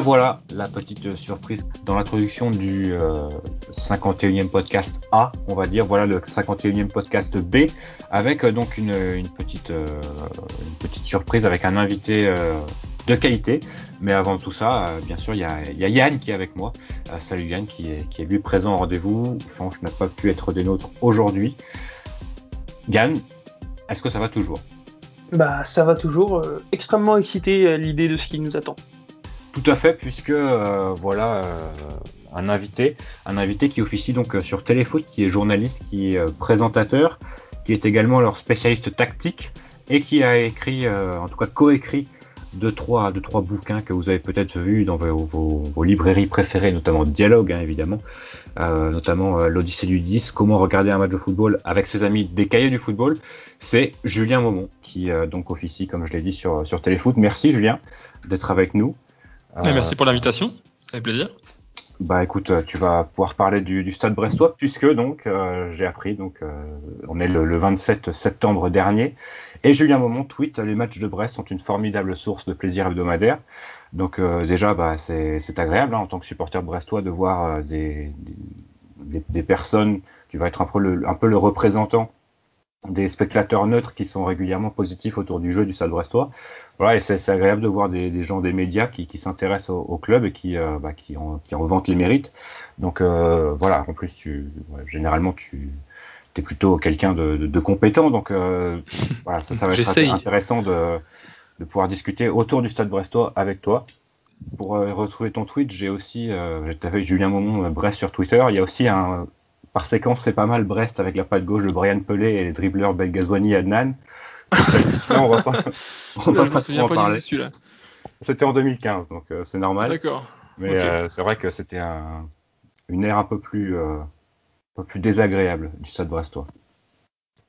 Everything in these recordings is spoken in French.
Voilà, la petite surprise dans l'introduction du 51e podcast A, on va dire, voilà le 51e podcast B, avec donc une, petite, surprise avec un invité de qualité. Mais avant tout ça, euh, bien sûr, il y a, Yann qui est avec moi. Euh, salut Yann, qui est, lui présent au rendez-vous. Franche n'a pas pu être des nôtres aujourd'hui. Yann, est-ce que ça va toujours? Bah, ça va toujours. Euh, extrêmement excité l'idée de ce qui nous attend. Tout à fait, puisque voilà un invité, un invité qui officie donc sur Téléfoot, qui est journaliste, qui est présentateur, qui est également leur spécialiste tactique et qui a écrit, en tout cas coécrit deux trois, deux, trois bouquins que vous avez peut-être vus dans vos, librairies préférées, notamment Dialogue, hein, évidemment, euh, notamment euh, l'Odyssée du 10, comment regarder un match de football avec ses amis des cahiers du football. C'est Julien Momon qui euh, donc officie, comme je l'ai dit, sur Téléfoot. Merci Julien d'être avec nous. Merci pour l'invitation, ça fait plaisir. Bah écoute, tu vas pouvoir parler du, Stade Brestois puisque donc j'ai appris donc on est le, le, 27 septembre dernier et Julien Momont tweet les matchs de Brest sont une formidable source de plaisir hebdomadaire. Donc euh, déjà, bah, c'est agréable hein, en tant que supporter brestois de voir euh, des, des, personnes, tu vas être un peu, le, un peu le représentant des spectateurs neutres qui sont régulièrement positifs autour du jeu du Stade brestois. Voilà, et c'est agréable de voir des, gens des médias qui, qui s'intéressent au, club et qui, euh, bah, qui, en, qui en vantent les mérites. Donc voilà, en plus, tu, généralement, tu, tu plutôt quelqu'un de, compétent, donc euh, voilà, ça, va être intéressant de, pouvoir discuter autour du Stade Brestois avec toi. Pour euh, retrouver ton tweet, j'ai aussi, euh, avec Julien Momon Brest sur Twitter. Il y a aussi un, par séquence, c'est pas mal Brest avec la patte gauche de Brian Pelé et les dribbleurs Belgazouani et Adnan. on va pas, on va pas, en parler. C'était en 2015, donc c'est normal. D'accord. Mais c'est vrai que c'était un, une ère un peu plus un peu plus désagréable du Stade Brestois.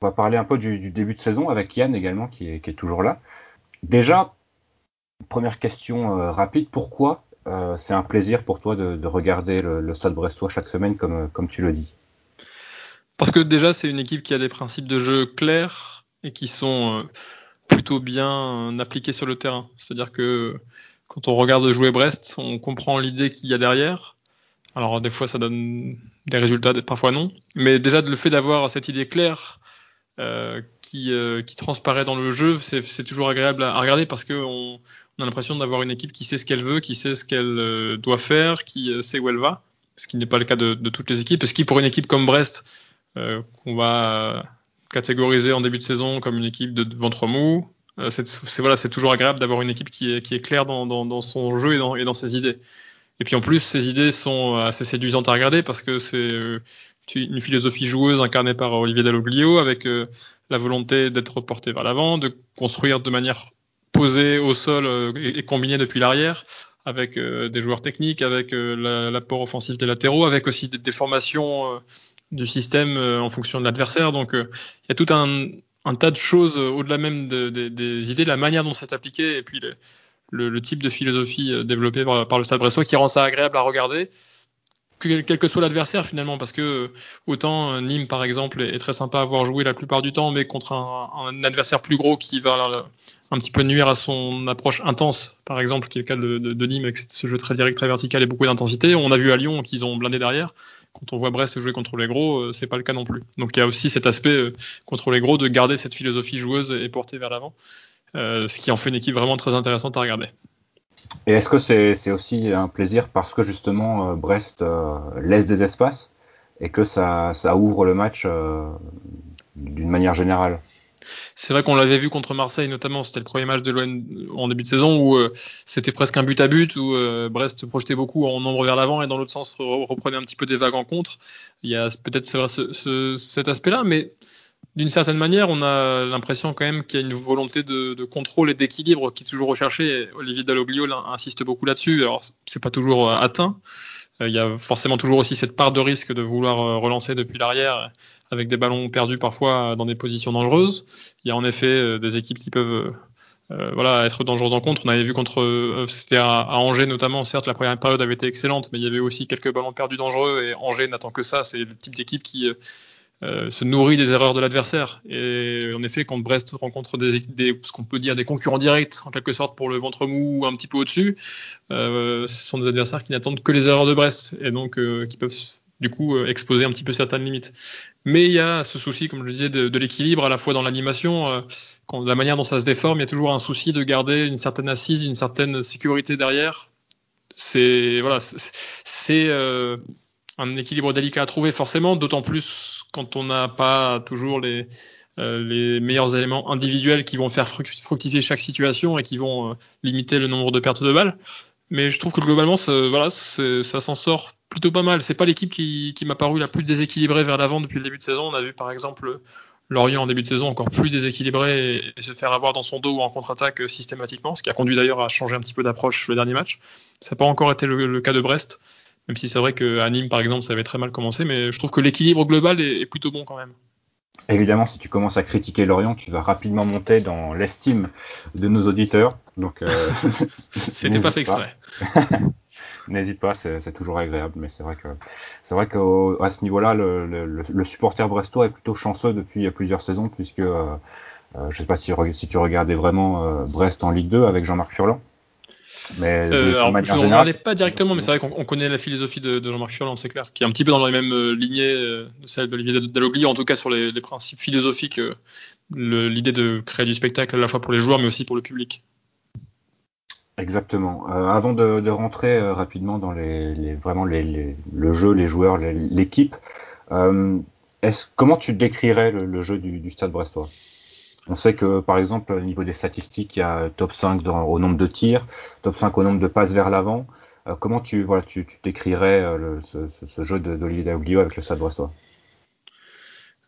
On va parler un peu du, début de saison avec Yann également qui est, toujours là. Déjà, première question euh, rapide, pourquoi euh, c'est un plaisir pour toi de, regarder le, Stade Brestois chaque semaine comme, comme tu le dis? Parce que déjà c'est une équipe qui a des principes de jeu clairs et qui sont euh, plutôt bien appliqués sur le terrain. C'est-à-dire que quand on regarde jouer Brest, on comprend l'idée qu'il y a derrière alors des fois ça donne des résultats, parfois non. Mais déjà le fait d'avoir cette idée claire euh, qui, euh, transparaît dans le jeu, c'est toujours agréable à, regarder parce qu'on on a l'impression d'avoir une équipe qui sait ce qu'elle veut, qui sait ce qu'elle euh, doit faire, qui sait où elle va, ce qui n'est pas le cas de, de, toutes les équipes. Ce qui pour une équipe comme Brest, qu'on va catégoriser en début de saison comme une équipe de, ventre mou, c'est voilà, toujours agréable d'avoir une équipe qui est, claire dans, son jeu et dans, et dans ses idées. Et puis en plus, ces idées sont assez séduisantes à regarder parce que c'est euh, une philosophie joueuse incarnée par Olivier Dalloglio avec euh, la volonté d'être porté vers l'avant, de construire de manière posée au sol euh, et, combinée depuis l'arrière avec des joueurs techniques, avec l'apport offensif des latéraux, avec aussi des, formations du système en fonction de l'adversaire. Donc il y a tout un, tas de choses au-delà même des idées, la manière dont c'est appliqué et puis le, type de philosophie euh, développée par, le Stade Brestois qui rend ça agréable à regarder quel que soit l'adversaire finalement, parce que euh, autant euh, Nîmes par exemple est très sympa à voir jouer la plupart du temps, mais contre un, adversaire plus gros qui va un petit peu nuire à son approche intense, par exemple, qui est le cas de, Nîmes avec ce jeu très direct, très vertical et beaucoup d'intensité. On a vu à Lyon qu'ils ont blindé derrière. Quand on voit Brest jouer contre les gros, c'est pas le cas non plus. Donc il y a aussi cet aspect contre les gros de garder cette philosophie joueuse et porter vers l'avant. Euh, ce qui en fait une équipe vraiment très intéressante à regarder. Et est-ce que c'est aussi un plaisir parce que justement euh, Brest euh, laisse des espaces et que ça, ouvre le match d'une manière générale? C'est vrai qu'on l'avait vu contre Marseille, notamment, c'était le premier match de l'ON en début de saison où c'était presque un but à but, où Brest projetait beaucoup en nombre vers l'avant et dans l'autre sens reprenait un petit peu des vagues en contre. Il y a peut-être cet aspect-là, mais d'une certaine manière, on a l'impression quand même qu'il y a une volonté de, contrôle et d'équilibre qui est toujours recherchée. Olivier Dalloglio insiste beaucoup là-dessus. Alors, c'est pas toujours euh, atteint. Euh, il y a forcément toujours aussi cette part de risque de vouloir euh, relancer depuis l'arrière avec des ballons perdus parfois dans des positions dangereuses. Il y a en effet des équipes qui peuvent voilà, être dangereuses en contre. On avait vu contre, c'était à, Angers notamment, certes la première période avait été excellente, mais il y avait aussi quelques ballons perdus dangereux et Angers n'attend que ça. C'est le type d'équipe qui se nourrit des erreurs de l'adversaire. Et en effet, quand Brest rencontre ce qu'on peut dire des concurrents directs, en quelque sorte, pour le ventre mou un petit peu au-dessus, ce sont des adversaires qui n'attendent que les erreurs de Brest et donc qui peuvent du coup euh, exposer un petit peu certaines limites. Mais il y a ce souci, comme je le disais, de, l'équilibre à la fois dans l'animation, euh, la manière dont ça se déforme, il y a toujours un souci de garder une certaine assise, une certaine sécurité derrière. C'est voilà, c'est euh, un équilibre délicat à trouver forcément, d'autant plus quand on n'a pas toujours les les meilleurs éléments individuels qui vont faire fructifier chaque situation et qui vont limiter le nombre de pertes de balles. Mais je trouve que globalement, voilà, ça s'en sort plutôt pas mal. C'est pas l'équipe qui, m'a paru la plus déséquilibrée vers l'avant depuis le début de saison. On a vu par exemple Lorient en début de saison encore plus déséquilibré et, se faire avoir dans son dos ou en contre-attaque euh, systématiquement, ce qui a conduit d'ailleurs à changer un petit peu d'approche le dernier match. Ça n'a pas encore été le, cas de Brest, même si c'est vrai qu'à Nîmes par exemple ça avait très mal commencé, mais je trouve que l'équilibre global est, plutôt bon quand même. Évidemment, si tu commences à critiquer Lorient, tu vas rapidement monter dans l'estime de nos auditeurs. Donc, euh, c'était pas fait exprès. n'hésite pas, c'est toujours agréable. Mais c'est vrai que c'est vrai qu'à ce niveau-là, le, le, le, supporter brestois est plutôt chanceux depuis plusieurs saisons, puisque euh, euh je sais pas si, si tu regardais vraiment euh, Brest en Ligue 2 avec Jean-Marc Furlan. Mais euh, alors, je ne regardais pas directement, mais c'est vrai qu'on connaît la philosophie de, de Jean-Marc Furlan, c'est clair, qui est un petit peu dans les mêmes euh, lignées de celle d'Olivier Dalloglio, en tout cas sur les, les principes philosophiques, l'idée de créer du spectacle à la fois pour les joueurs, mais aussi pour le public. Exactement. Euh, avant de, de rentrer euh, rapidement dans les, les vraiment les, le jeu, les joueurs, l'équipe, euh, comment tu décrirais le, le jeu du, du, Stade Brestois? On sait que par exemple au niveau des statistiques, il y a top 5 dans, au nombre de tirs, top 5 au nombre de passes vers l'avant. Euh, comment tu voilà tu, tu décrirais euh, le, ce, ce, ce, jeu d'Olivier Dauglio avec le Stade Brestois?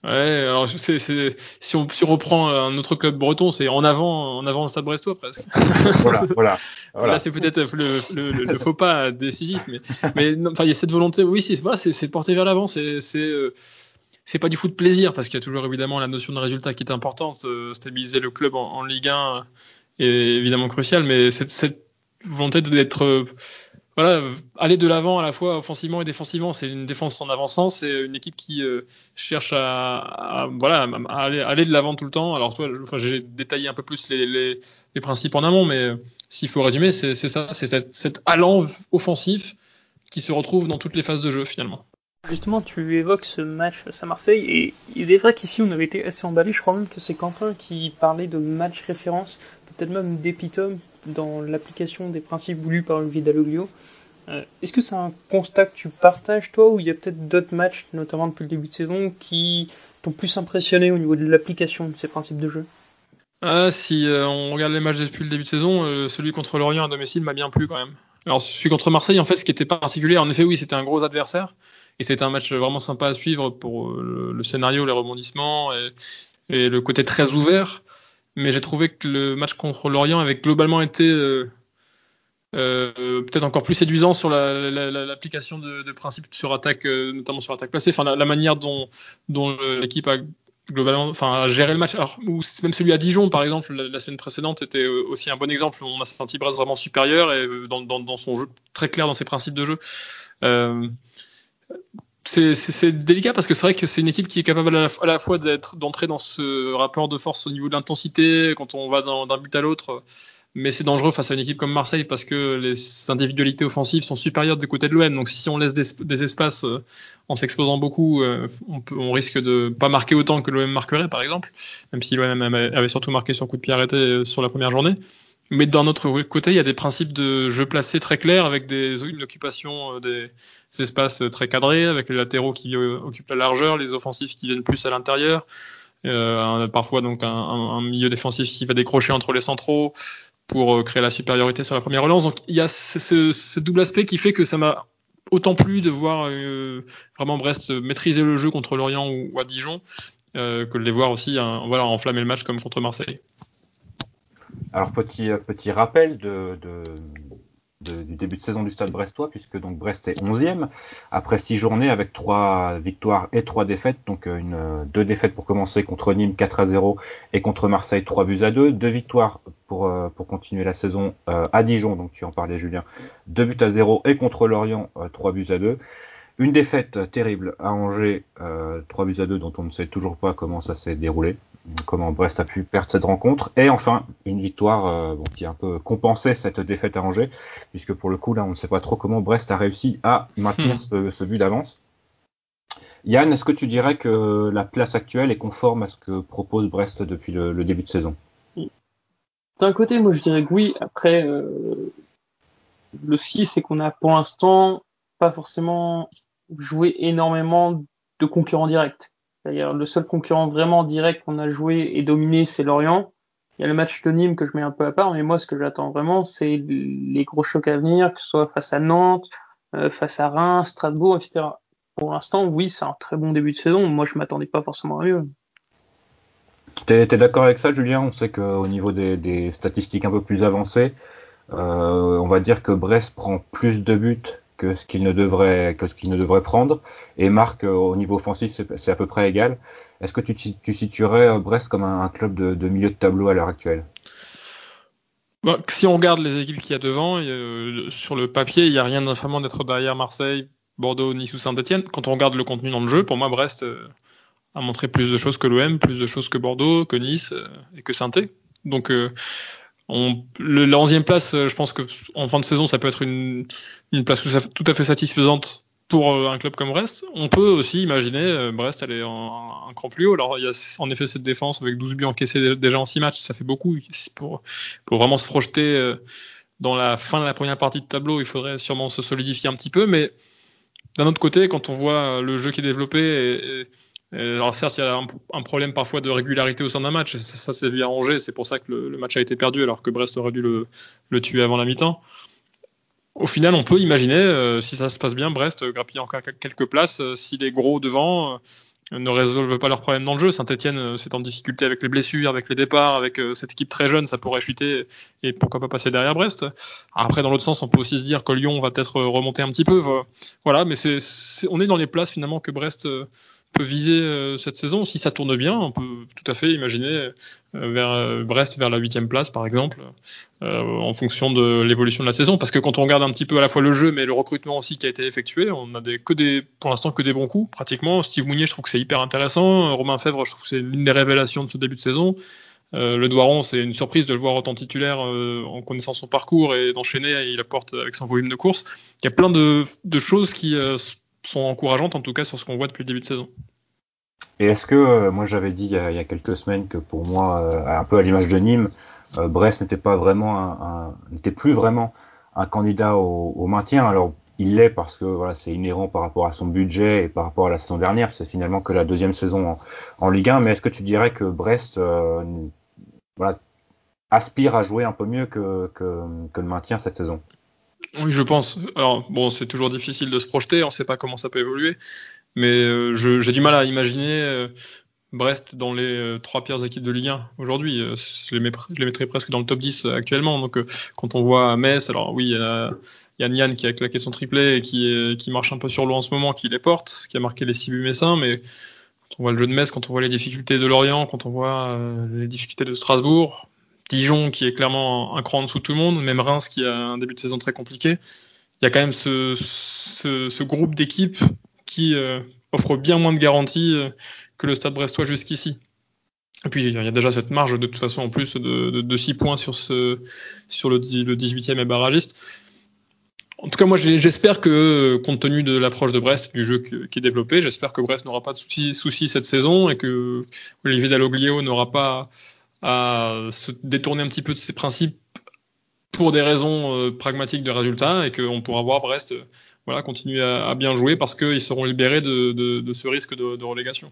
Ouais, alors si, on, si on reprend un autre club breton, c'est en avant, en avant le Stade Brestois presque. voilà, voilà, voilà. Là, c'est peut-être le, le, le, faux pas décisif, mais, il y a cette volonté. Oui, c'est voilà, c'est, c'est porter vers l'avant. C'est, c'est, euh, pas du foot plaisir parce qu'il y a toujours évidemment la notion de résultat qui est importante. Euh, stabiliser le club en, Ligue 1 est évidemment crucial, mais cette, cette volonté d'être voilà, aller de l'avant à la fois offensivement et défensivement. C'est une défense en avançant, c'est une équipe qui euh, cherche à, voilà, à aller, de l'avant tout le temps. Alors, toi, enfin, j'ai détaillé un peu plus les, les, les principes en amont, mais s'il faut résumer, c'est ça, c'est cet allant offensif qui se retrouve dans toutes les phases de jeu finalement. Justement, tu évoques ce match face à Marseille, et il est vrai qu'ici on avait été assez emballé. Je crois même que c'est Quentin qui parlait de match référence, peut-être même d'épitome dans l'application des principes voulus par le Vidaloglio. Euh, Est-ce que c'est un constat que tu partages toi, ou il y a peut-être d'autres matchs, notamment depuis le début de saison, qui t'ont plus impressionné au niveau de l'application de ces principes de jeu? Ah, Si euh, on regarde les matchs depuis le début de saison, euh, celui contre Lorient à domicile m'a bien plu quand même. Alors celui contre Marseille, en fait, ce qui était particulier, en effet, oui, c'était un gros adversaire. Et c'était un match vraiment sympa à suivre pour euh, le, scénario, les rebondissements et, le côté très ouvert. Mais j'ai trouvé que le match contre Lorient avait globalement été euh, euh, peut-être encore plus séduisant sur l'application la, la, de, principes sur attaque, notamment sur attaque placée. La, manière dont, l'équipe a globalement, enfin, le match. Alors, ou même celui à Dijon, par exemple, la, semaine précédente était aussi un bon exemple. On a senti Brest vraiment supérieur et dans, son jeu très clair dans ses principes de jeu. C'est délicat parce que c'est vrai que c'est une équipe qui est capable à la, fois d'entrer dans ce rapport de force au niveau de l'intensité quand on va d'un but à l'autre, mais c'est dangereux face à une équipe comme Marseille parce que les individualités offensives sont supérieures du côté de l'OM. Donc si on laisse des, espaces euh, en s'exposant beaucoup, euh, on, risque de pas marquer autant que l'OM marquerait par exemple, même si l'OM avait surtout marqué sur coup de pied arrêté euh, sur la première journée. Mais d'un autre côté, il y a des principes de jeu placé très clairs avec des, une occupation euh, des, espaces très cadrés, avec les latéraux qui euh, occupent la largeur, les offensifs qui viennent plus à l'intérieur, euh, parfois donc un, milieu défensif qui va décrocher entre les centraux pour euh, créer la supériorité sur la première relance. Donc il y a ce, ce, double aspect qui fait que ça m'a autant plu de voir euh, vraiment Brest maîtriser le jeu contre Lorient ou, à Dijon que de les voir aussi voilà, enflammer le match comme contre Marseille. Alors petit petit rappel de, de, de, du début de saison du Stade Brestois, puisque donc Brest est 11e après six journées avec trois victoires et trois défaites, donc euh, une deux défaites pour commencer contre Nîmes 4 à 0 et contre Marseille 3 buts à 2, deux victoires pour euh, pour continuer la saison euh, à Dijon, donc tu en parlais Julien, deux buts à 0 et contre Lorient 3 buts à 2. Une défaite terrible à Angers, euh, 3 buts à 2 dont on ne sait toujours pas comment ça s'est déroulé, comment Brest a pu perdre cette rencontre. Et enfin, une victoire euh, bon, qui a un peu compensé cette défaite à Angers, puisque pour le coup, là, on ne sait pas trop comment Brest a réussi à maintenir Hmm. ce, ce but d'avance. Yann, est-ce que tu dirais que la place actuelle est conforme à ce que propose Brest depuis le, le début de saison? D'un côté, moi je dirais que oui. Après, euh, le souci, c'est qu'on a pour l'instant pas forcément joué énormément de concurrents directs. C'est-à-dire le seul concurrent vraiment direct qu'on a joué et dominé, c'est Lorient. Il y a le match de Nîmes que je mets un peu à part, mais moi ce que j'attends vraiment, c'est les gros chocs à venir, que ce soit face à Nantes, euh, face à Reims, Strasbourg, etc. Pour l'instant, oui, c'est un très bon début de saison. Moi, je m'attendais pas forcément à mieux. T'es es, d'accord avec ça, Julien? On sait qu'au niveau des, des, statistiques un peu plus avancées, euh, on va dire que Brest prend plus de buts que ce qu'il ne devrait que ce qu'il ne devrait prendre et marque euh, au niveau offensif c'est à peu près égal. Est-ce que tu, tu, situerais euh, Brest comme un, club de, milieu de tableau à l'heure actuelle? Bah, Si on regarde les équipes qu'il y a devant, euh, sur le papier, il n'y a rien d'infamant d'être derrière Marseille, Bordeaux, Nice ou Saint-Etienne. Quand on regarde le contenu dans le jeu, pour moi, Brest a montré plus de choses que l'OM, plus de choses que Bordeaux, que Nice et que saint Donc, euh, la 11e place, je pense que en fin de saison, ça peut être une, place tout à fait satisfaisante pour euh, un club comme Brest. On peut aussi imaginer euh, Brest aller un cran plus haut. Alors, il y a en effet cette défense avec 12 buts encaissés déjà en 6 matchs, ça fait beaucoup. Pour, vraiment se projeter euh, dans la fin de la première partie de tableau, il faudrait sûrement se solidifier un petit peu. Mais d'un autre côté, quand on voit le jeu qui est développé, et, alors certes, il y a un, problème parfois de régularité au sein d'un match, ça, ça s'est vu à Angers, c'est pour ça que le, match a été perdu, alors que Brest aurait dû le, tuer avant la mi-temps. Au final, on peut imaginer, euh, si ça se passe bien, Brest euh, grappiller encore quelques places, euh, si les gros devant euh, ne résolvent pas leurs problèmes dans le jeu. Saint-Etienne, euh, c'est en difficulté avec les blessures, avec les départs, avec euh, cette équipe très jeune, ça pourrait chuter et pourquoi pas passer derrière Brest. Après, dans l'autre sens, on peut aussi se dire que Lyon va peut-être remonter un petit peu. Voilà, mais on est dans les places finalement que Brest euh, peut viser euh, cette saison. Si ça tourne bien, on peut tout à fait imaginer euh, vers Brest vers la huitième place, par exemple, euh, en fonction de l'évolution de la saison. Parce que quand on regarde un petit peu à la fois le jeu, mais le recrutement aussi qui a été effectué, on a des, que des, pour l'instant que des bons coups, pratiquement. Steve Mounier, je trouve que c'est hyper intéressant. Romain Fèvre, je trouve que c'est l'une des révélations de ce début de saison. Euh, le Doiron, c'est une surprise de le voir autant titulaire euh, en connaissant son parcours et d'enchaîner. Il apporte avec son volume de course. Il y a plein de, choses qui euh, sont encourageantes, en tout cas, sur ce qu'on voit depuis le début de saison. Et est-ce que, euh, moi j'avais dit il y, a, quelques semaines que pour moi, euh, un peu à l'image de Nîmes, euh, Brest n'était pas vraiment n'était plus vraiment un candidat au, maintien. Alors il l'est parce que voilà, c'est inhérent par rapport à son budget et par rapport à la saison dernière. C'est finalement que la deuxième saison en, Ligue 1. Mais est-ce que tu dirais que Brest aspire à jouer un peu mieux que le maintien cette saison? Oui, je pense. Alors, bon, c'est toujours difficile de se projeter, on ne sait pas comment ça peut évoluer, mais euh, j'ai du mal à imaginer euh, Brest dans les euh, trois pires équipes de Ligue 1 aujourd'hui. Je, les mettrais presque dans le top 10 actuellement. Donc, quand on voit Metz, alors oui, il y a, y a Nian qui a claqué son triplé et qui, qui marche un peu sur l'eau en ce moment, qui les porte, qui a marqué les 6 buts messins, mais quand on voit le jeu de Metz, quand on voit les difficultés de Lorient, quand on voit les difficultés de Strasbourg, Dijon qui est clairement un cran en dessous de tout le monde, même Reims qui a un début de saison très compliqué. Il y a quand même ce, groupe d'équipes qui euh, offre bien moins de garanties euh, que le Stade Brestois jusqu'ici. Et puis il y a déjà cette marge de toute façon en plus de, de, de 6 points sur, le 18e et barragiste. En tout cas, moi j'espère que, compte tenu de l'approche de Brest, du jeu qui est développé, j'espère que Brest n'aura pas de soucis, soucis cette saison et que Olivier Dalloglio n'aura pas à se détourner un petit peu de ses principes pour des raisons euh, pragmatiques de résultats et qu'on pourra voir Brest euh, voilà, continuer à, bien jouer parce qu'ils seront libérés de, ce risque de, relégation.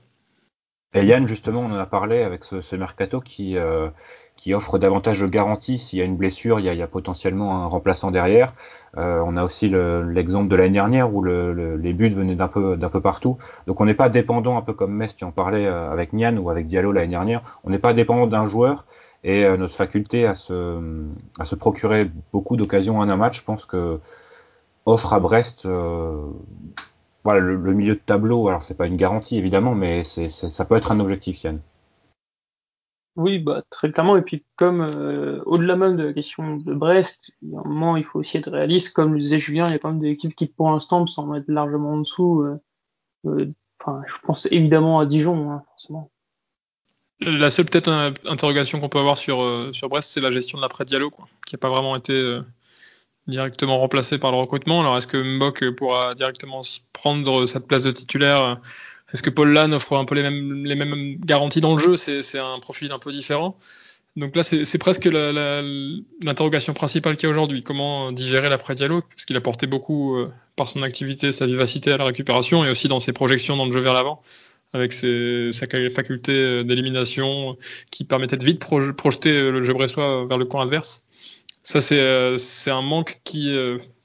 Et Yann, justement, on en a parlé avec ce, ce mercato qui, euh, qui offre davantage de garanties. S'il y a une blessure, il y a, potentiellement un remplaçant derrière. Euh, on a aussi l'exemple le, de l'année dernière où le, le, les buts venaient d'un peu, partout. Donc on n'est pas dépendant, un peu comme Metz, tu en parlais euh, avec Nian ou avec Diallo l'année dernière, on n'est pas dépendant d'un joueur et euh, notre faculté à se, procurer beaucoup d'occasions en un match, je pense que offre à Brest voilà, le, milieu de tableau. Alors c'est pas une garantie évidemment, mais ça peut être un objectif, Yann. Oui, bah, très clairement. Et puis, comme euh, au-delà même de la question de Brest, il y a un moment, il faut aussi être réaliste. Comme le disait Julien, il y a quand même des équipes qui, pour l'instant, me semblent être largement en dessous. Euh, euh, je pense évidemment à Dijon, hein, forcément. La seule peut-être interrogation qu'on peut avoir sur, sur Brest, c'est la gestion de l'après-Diallo, quoi, qui n'a pas vraiment été directement remplacé par le recrutement. Alors, est-ce que Mbok pourra directement prendre cette place de titulaire est-ce que Paul Lann offre un peu les mêmes, garanties dans le jeu? C'est un profil un peu différent. Donc là, c'est presque l'interrogation principale qu'il y a aujourd'hui. Comment digérer l'après-dialogue Parce qu'il a porté beaucoup euh, par son activité, sa vivacité à la récupération et aussi dans ses projections dans le jeu vers l'avant, avec ses, sa faculté euh, d'élimination qui permettait de vite projeter euh, le jeu bressois vers le camp adverse. Ça, c'est un manque qui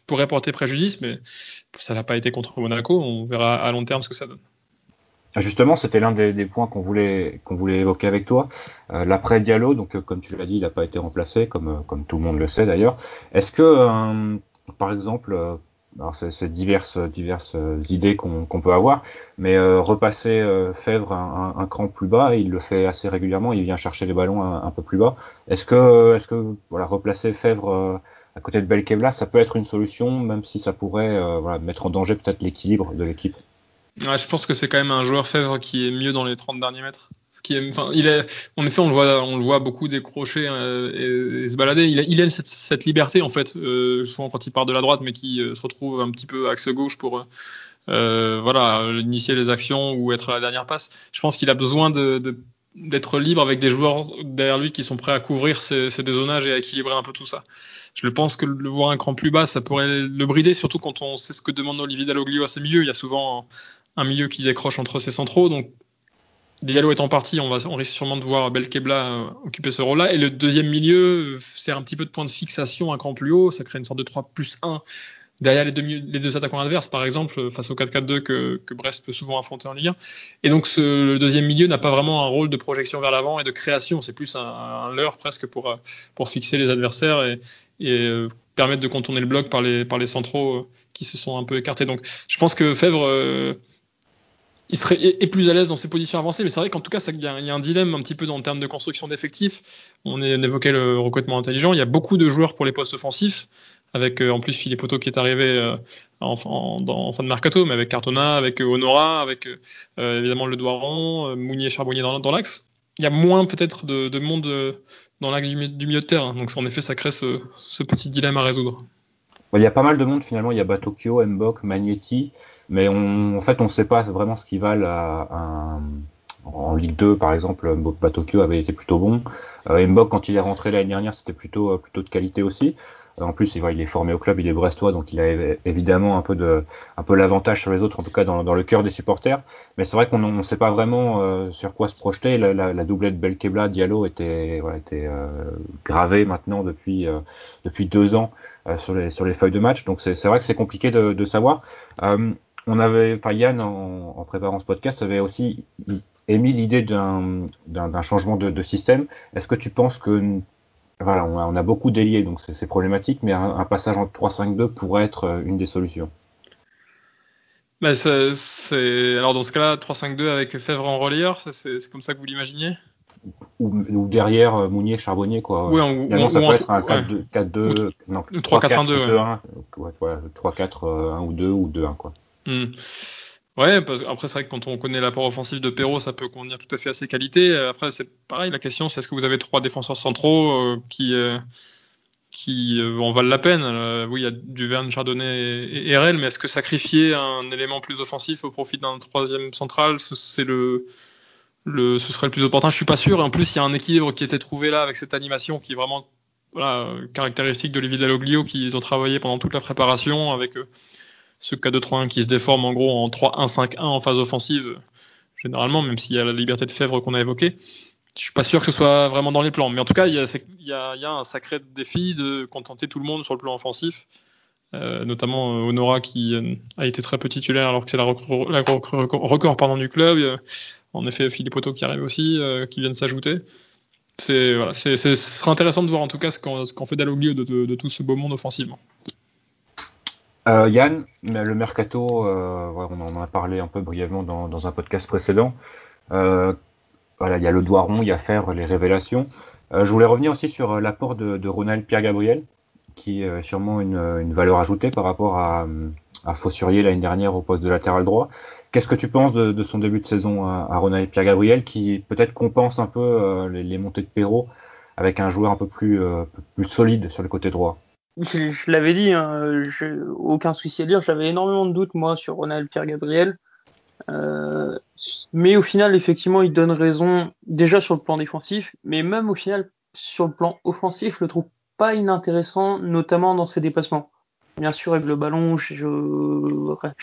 pourrait porter préjudice, mais ça n'a pas été contre Monaco. On verra à long terme ce que ça donne. Justement, c'était l'un des, points qu'on voulait qu'on voulait évoquer avec toi. Euh, L'après Diallo, donc euh, comme tu l'as dit, il n'a pas été remplacé, comme euh, comme tout le monde le sait d'ailleurs. Est-ce que, par exemple, alors c'est diverses diverses idées qu'on peut avoir, mais repasser Fèvre un, cran plus bas, il le fait assez régulièrement. Il vient chercher les ballons un, peu plus bas. Est-ce que est-ce que voilà replacer Fèvre à côté de Belkebla, ça peut être une solution, même si ça pourrait mettre en danger peut-être l'équilibre de l'équipe? Je pense que c'est quand même un joueur Fèvre qui est mieux dans les 30 derniers mètres. Qui il est, en effet, on le voit, on le voit beaucoup décrocher euh, et, se balader. Il, il aime cette, liberté en fait, euh, souvent quand il part de la droite, mais qui euh, se retrouve un petit peu axe gauche pour, voilà, initier les actions ou être à la dernière passe. Je pense qu'il a besoin de d'être libre avec des joueurs derrière lui qui sont prêts à couvrir ses, ses, dézonages et à équilibrer un peu tout ça. Je pense que le voir un cran plus bas, ça pourrait le brider, surtout quand on sait ce que demande Olivier Dalloglio à ses milieux. Il y a souvent un milieu qui décroche entre ses centraux. Donc, Diallo étant parti, on, va, on risque sûrement de voir Belkebla euh, occuper ce rôle-là. Et le deuxième milieu sert un petit peu de point de fixation un cran plus haut. Ça crée une sorte de 3 plus 1 derrière les deux, attaquants adverses, par exemple, face au 4-4-2 que, Brest peut souvent affronter en Ligue 1. Et donc, le deuxième milieu n'a pas vraiment un rôle de projection vers l'avant et de création. C'est plus un, leurre presque pour, pour fixer les adversaires et, euh, permettre de contourner le bloc par les, centraux euh, qui se sont un peu écartés. Donc, je pense que Fèvre il serait est plus à l'aise dans ses positions avancées, mais c'est vrai qu'en tout cas, il y, a un dilemme un petit peu dans le terme de construction d'effectifs. On, évoquait le recrutement intelligent. Il y a beaucoup de joueurs pour les postes offensifs, avec euh, en plus Philippe Otto qui est arrivé euh, en, fin de mercato, mais avec Cartona, avec euh, Honora, avec évidemment Le Doiron, Mounier, Charbonnier dans, l'axe. Il y a moins peut-être de, de, monde dans l'axe du, milieu de terre. Donc en effet, ça crée ce, petit dilemme à résoudre. Il y a pas mal de monde finalement. Il y a Batokyo, Mbok, Magnetti mais en fait, on ne sait pas vraiment ce qu'ils valent à, en Ligue 2, par exemple. Batokyo avait été plutôt bon. Euh, Mbok, quand il est rentré l'année dernière, c'était plutôt, euh, plutôt de qualité aussi. Euh, en plus, il est formé au club, il est brestois, donc il a évidemment un peu de, un peu l'avantage sur les autres, en tout cas dans, dans le cœur des supporters. Mais c'est vrai qu'on ne sait pas vraiment euh, sur quoi se projeter. La, la, la doublette Belkebla Diallo était, voilà, était euh, gravée maintenant depuis, depuis deux ans sur les, sur les feuilles de match. Donc c'est vrai que c'est compliqué de, de savoir on avait, enfin Yann en, préparant ce podcast avait aussi émis l'idée d'un changement de, système. Est-ce que tu penses que voilà, on a, beaucoup délié, donc c'est problématique, mais un, passage en 3-5-2 pourrait être euh, une des solutions? Bah c'est alors dans ce cas-là 3-5-2 avec Fèvre en relieur, c'est comme ça que vous l'imaginez ou, derrière euh, Mounier Charbonnier quoi. Oui, ou, ça peut être un 4-2 non 3-4-1-2 3-4 1 ou 2 ou 2-1 quoi. Hmm. Ouais, parce, après c'est vrai que quand on connaît l'apport offensif de Perrault, ça peut convenir tout à fait à ses qualités. Après c'est pareil, la question c'est est-ce que vous avez trois défenseurs centraux euh, qui euh, qui euh, en valent la peine? Oui, il y a Duverne, Chardonnay et, RL, mais est-ce que sacrifier un élément plus offensif au profit d'un troisième central, c'est le le, ce serait le plus opportun? Je suis pas sûr. Et en plus, il y a un équilibre qui était trouvé là avec cette animation qui est vraiment voilà, caractéristique d'Olivier Dalloglio, qui ont travaillé pendant toute la préparation avec ce K2-3-1 qui se déforme en gros en 3-1-5-1 en phase offensive, généralement, même s'il y a la liberté de Fèvre qu'on a évoquée. Je suis pas sûr que ce soit vraiment dans les plans, mais en tout cas, il y a, un sacré défi de contenter tout le monde sur le plan offensif, euh, notamment euh, Honora qui euh, a été très peu titulaire alors que c'est la, record pardon, du club. En effet, Philippe Otto qui arrive aussi, qui vient de s'ajouter. Ce sera intéressant de voir en tout cas ce qu'en, fait Dalloglio de, de tout ce beau monde offensivement. Euh, Yann, le mercato, euh, on en a parlé un peu brièvement dans, un podcast précédent. Euh, voilà, il y a le doigt rond, il y a faire les révélations. je voulais revenir aussi sur l'apport de, Ronald Pierre-Gabriel, qui est sûrement une, valeur ajoutée par rapport à, Fossurier l'année dernière au poste de latéral droit. Qu'est-ce que tu penses de, son début de saison à, Ronald Pierre-Gabriel, qui peut-être compense un peu les, montées de Perrault avec un joueur un peu plus solide sur le côté droit? Je, je l'avais dit, hein, je, aucun souci à dire. J'avais énormément de doutes, moi, sur Ronald Pierre-Gabriel. Euh, mais au final, effectivement, il donne raison déjà sur le plan défensif, mais même au final, sur le plan offensif, je le trouve pas inintéressant, notamment dans ses déplacements. Bien sûr, avec le ballon, j'ai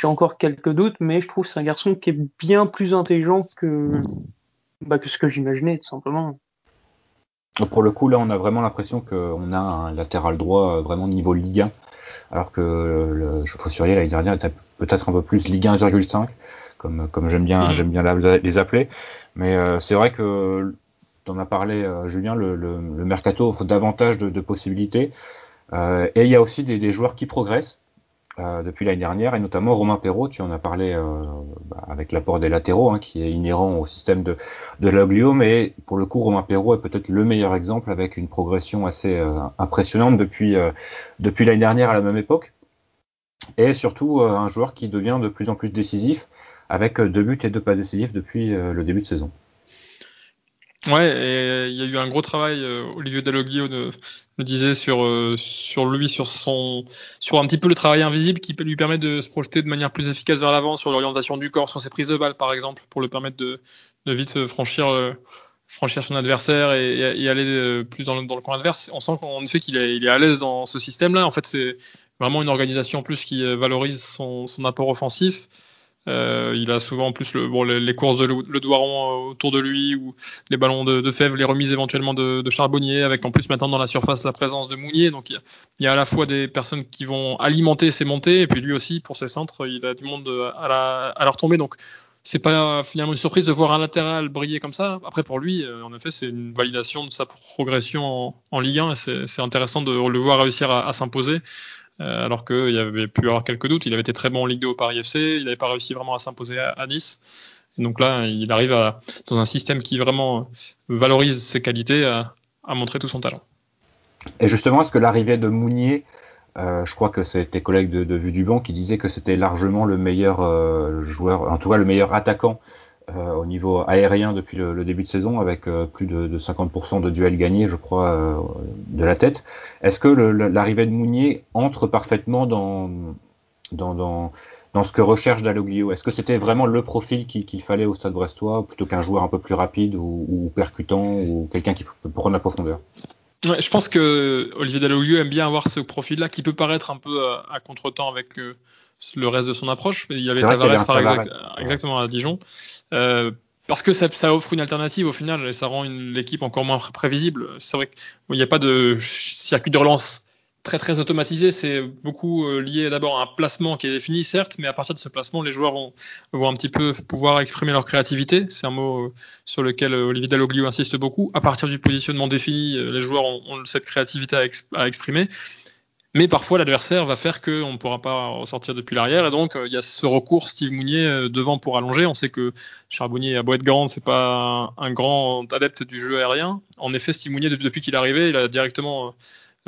encore quelques doutes, mais je trouve que c'est un garçon qui est bien plus intelligent que, bah, que ce que j'imaginais, tout simplement. Pour le coup, là, on a vraiment l'impression qu'on a un latéral droit euh, vraiment niveau Ligue 1, alors que le Faussurier l'année dernière était peut-être un peu plus Ligue 1,5, comme, comme j'aime bien, mmh. j'aime bien les appeler. Mais euh, c'est vrai que, tu en as parlé, euh, Julien, le, le, le, mercato offre davantage de, de possibilités. Euh, et il y a aussi des, des joueurs qui progressent. Euh, depuis l'année dernière, et notamment Romain Perrault, tu en as parlé euh, bah, avec l'apport des latéraux, hein, qui est inhérent au système de, de Loglio, mais pour le coup, Romain Perrault est peut-être le meilleur exemple avec une progression assez euh, impressionnante depuis, depuis l'année dernière à la même époque, et surtout un joueur qui devient de plus en plus décisif, avec deux buts et deux passes décisifs depuis le début de saison. Ouais, et il y a eu un gros travail. Euh, Olivier Dalloglio le, disait sur euh, sur lui, sur son, sur un petit peu le travail invisible qui lui permet de se projeter de manière plus efficace vers l'avant sur l'orientation du corps, sur ses prises de balles par exemple, pour le permettre de, vite franchir euh, franchir son adversaire et, aller plus dans le, dans le coin adverse. On sent qu'en effet qu'il est, il est à l'aise dans ce système-là. En fait, c'est vraiment une organisation en plus qui valorise son apport offensif. Euh, il a souvent en plus le, les, courses de le, le Doiron autour de lui ou les ballons de, de fèves, les remises éventuellement de, Charbonnier, avec en plus maintenant dans la surface la présence de Mounier. Donc il y, a, à la fois des personnes qui vont alimenter ses montées et puis lui aussi pour ses centres, il a du monde à, la, à leur tomber. Donc c'est pas finalement une surprise de voir un latéral briller comme ça. Après pour lui, euh, en effet, c'est une validation de sa progression en, en Ligue 1 et c'est intéressant de le voir réussir à s'imposer. Euh, alors qu'il y avait pu avoir quelques doutes. Il avait été très bon en Ligue 2 au Paris FC, il n'avait pas réussi vraiment à s'imposer à, à, Nice. Et donc là, il arrive dans un système qui vraiment valorise ses qualités à, montrer tout son talent. Et justement, est-ce que l'arrivée de Mounier, euh, je crois que c'est tes collègues de, de Vue du Banc qui disaient que c'était largement le meilleur euh, joueur, en tout cas le meilleur attaquant euh, au niveau aérien depuis le, début de saison, avec euh, plus de, de 50% de duels gagnés, je crois, euh, de la tête. Est-ce que l'arrivée de Mounier entre parfaitement dans, dans, dans, dans ce que recherche Dalloglio? Est-ce que c'était vraiment le profil qu'il qu fallait au Stade Brestois, plutôt qu'un joueur un peu plus rapide ou, ou percutant, ou quelqu'un qui peut prendre la profondeur? Je pense que Olivier Dalloglio aime bien avoir ce profil-là qui peut paraître un peu à, à contretemps avec le reste de son approche. Il y avait Tavares, par exemple, exactement à Dijon. Euh, parce que ça, ça, offre une alternative au final et ça rend l'équipe encore moins prévisible. C'est vrai qu'il n'y a pas de circuit de relance très très automatisé. C'est beaucoup euh, lié d'abord à un placement qui est défini, certes, mais à partir de ce placement, les joueurs vont, vont un petit peu pouvoir exprimer leur créativité. C'est un mot euh, sur lequel Olivier Dalloglio insiste beaucoup. À partir du positionnement défini, les joueurs ont, ont cette créativité à, exp à exprimer. Mais parfois, l'adversaire va faire qu'on ne pourra pas ressortir depuis l'arrière. Et donc, il y a ce recours Steve Mounier devant pour allonger. On sait que Charbonnier a beau être grand, c'est pas un, grand adepte du jeu aérien. En effet, Steve Mounier, depuis qu'il est arrivé, il a directement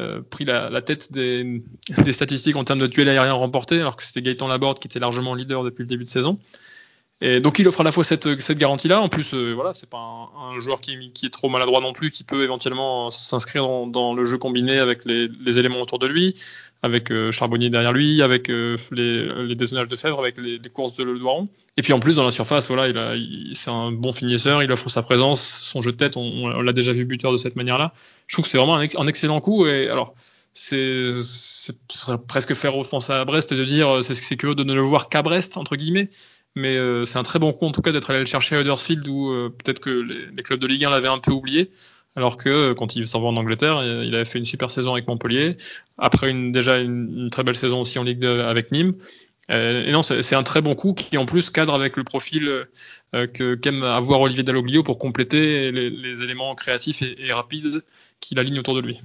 euh, pris la, tête des, des, statistiques en termes de duels aériens remportés, alors que c'était Gaëtan Laborde qui était largement leader depuis le début de saison. Et donc il offre à la fois cette, garantie-là. En plus, euh, voilà, c'est pas un, joueur qui, est trop maladroit non plus, qui peut éventuellement s'inscrire dans, le jeu combiné avec les, éléments autour de lui, avec euh, Charbonnier derrière lui, avec euh, les, les dézonnages de Fèvre, avec les, courses de Le Doiron. Et puis en plus dans la surface, voilà, il a, il, c'est un bon finisseur. Il offre sa présence, son jeu de tête. On, on l'a déjà vu buteur de cette manière-là. Je trouve que c'est vraiment un, un, excellent coup. Et alors. C'est presque faire offense à Brest de dire c'est curieux de ne le voir qu'à Brest entre guillemets mais euh, c'est un très bon coup en tout cas d'être allé le chercher à Huddersfield où euh, peut-être que les, clubs de Ligue 1 l'avaient un peu oublié. Alors que euh, quand il s'en va en Angleterre, il avait fait une super saison avec Montpellier. Après une, déjà une, très belle saison aussi en Ligue 2 avec Nîmes. Euh, et non, c'est un très bon coup qui en plus cadre avec le profil euh, que qu'aime avoir Olivier Dalloglio pour compléter les, éléments créatifs et rapides qu'il aligne autour de lui.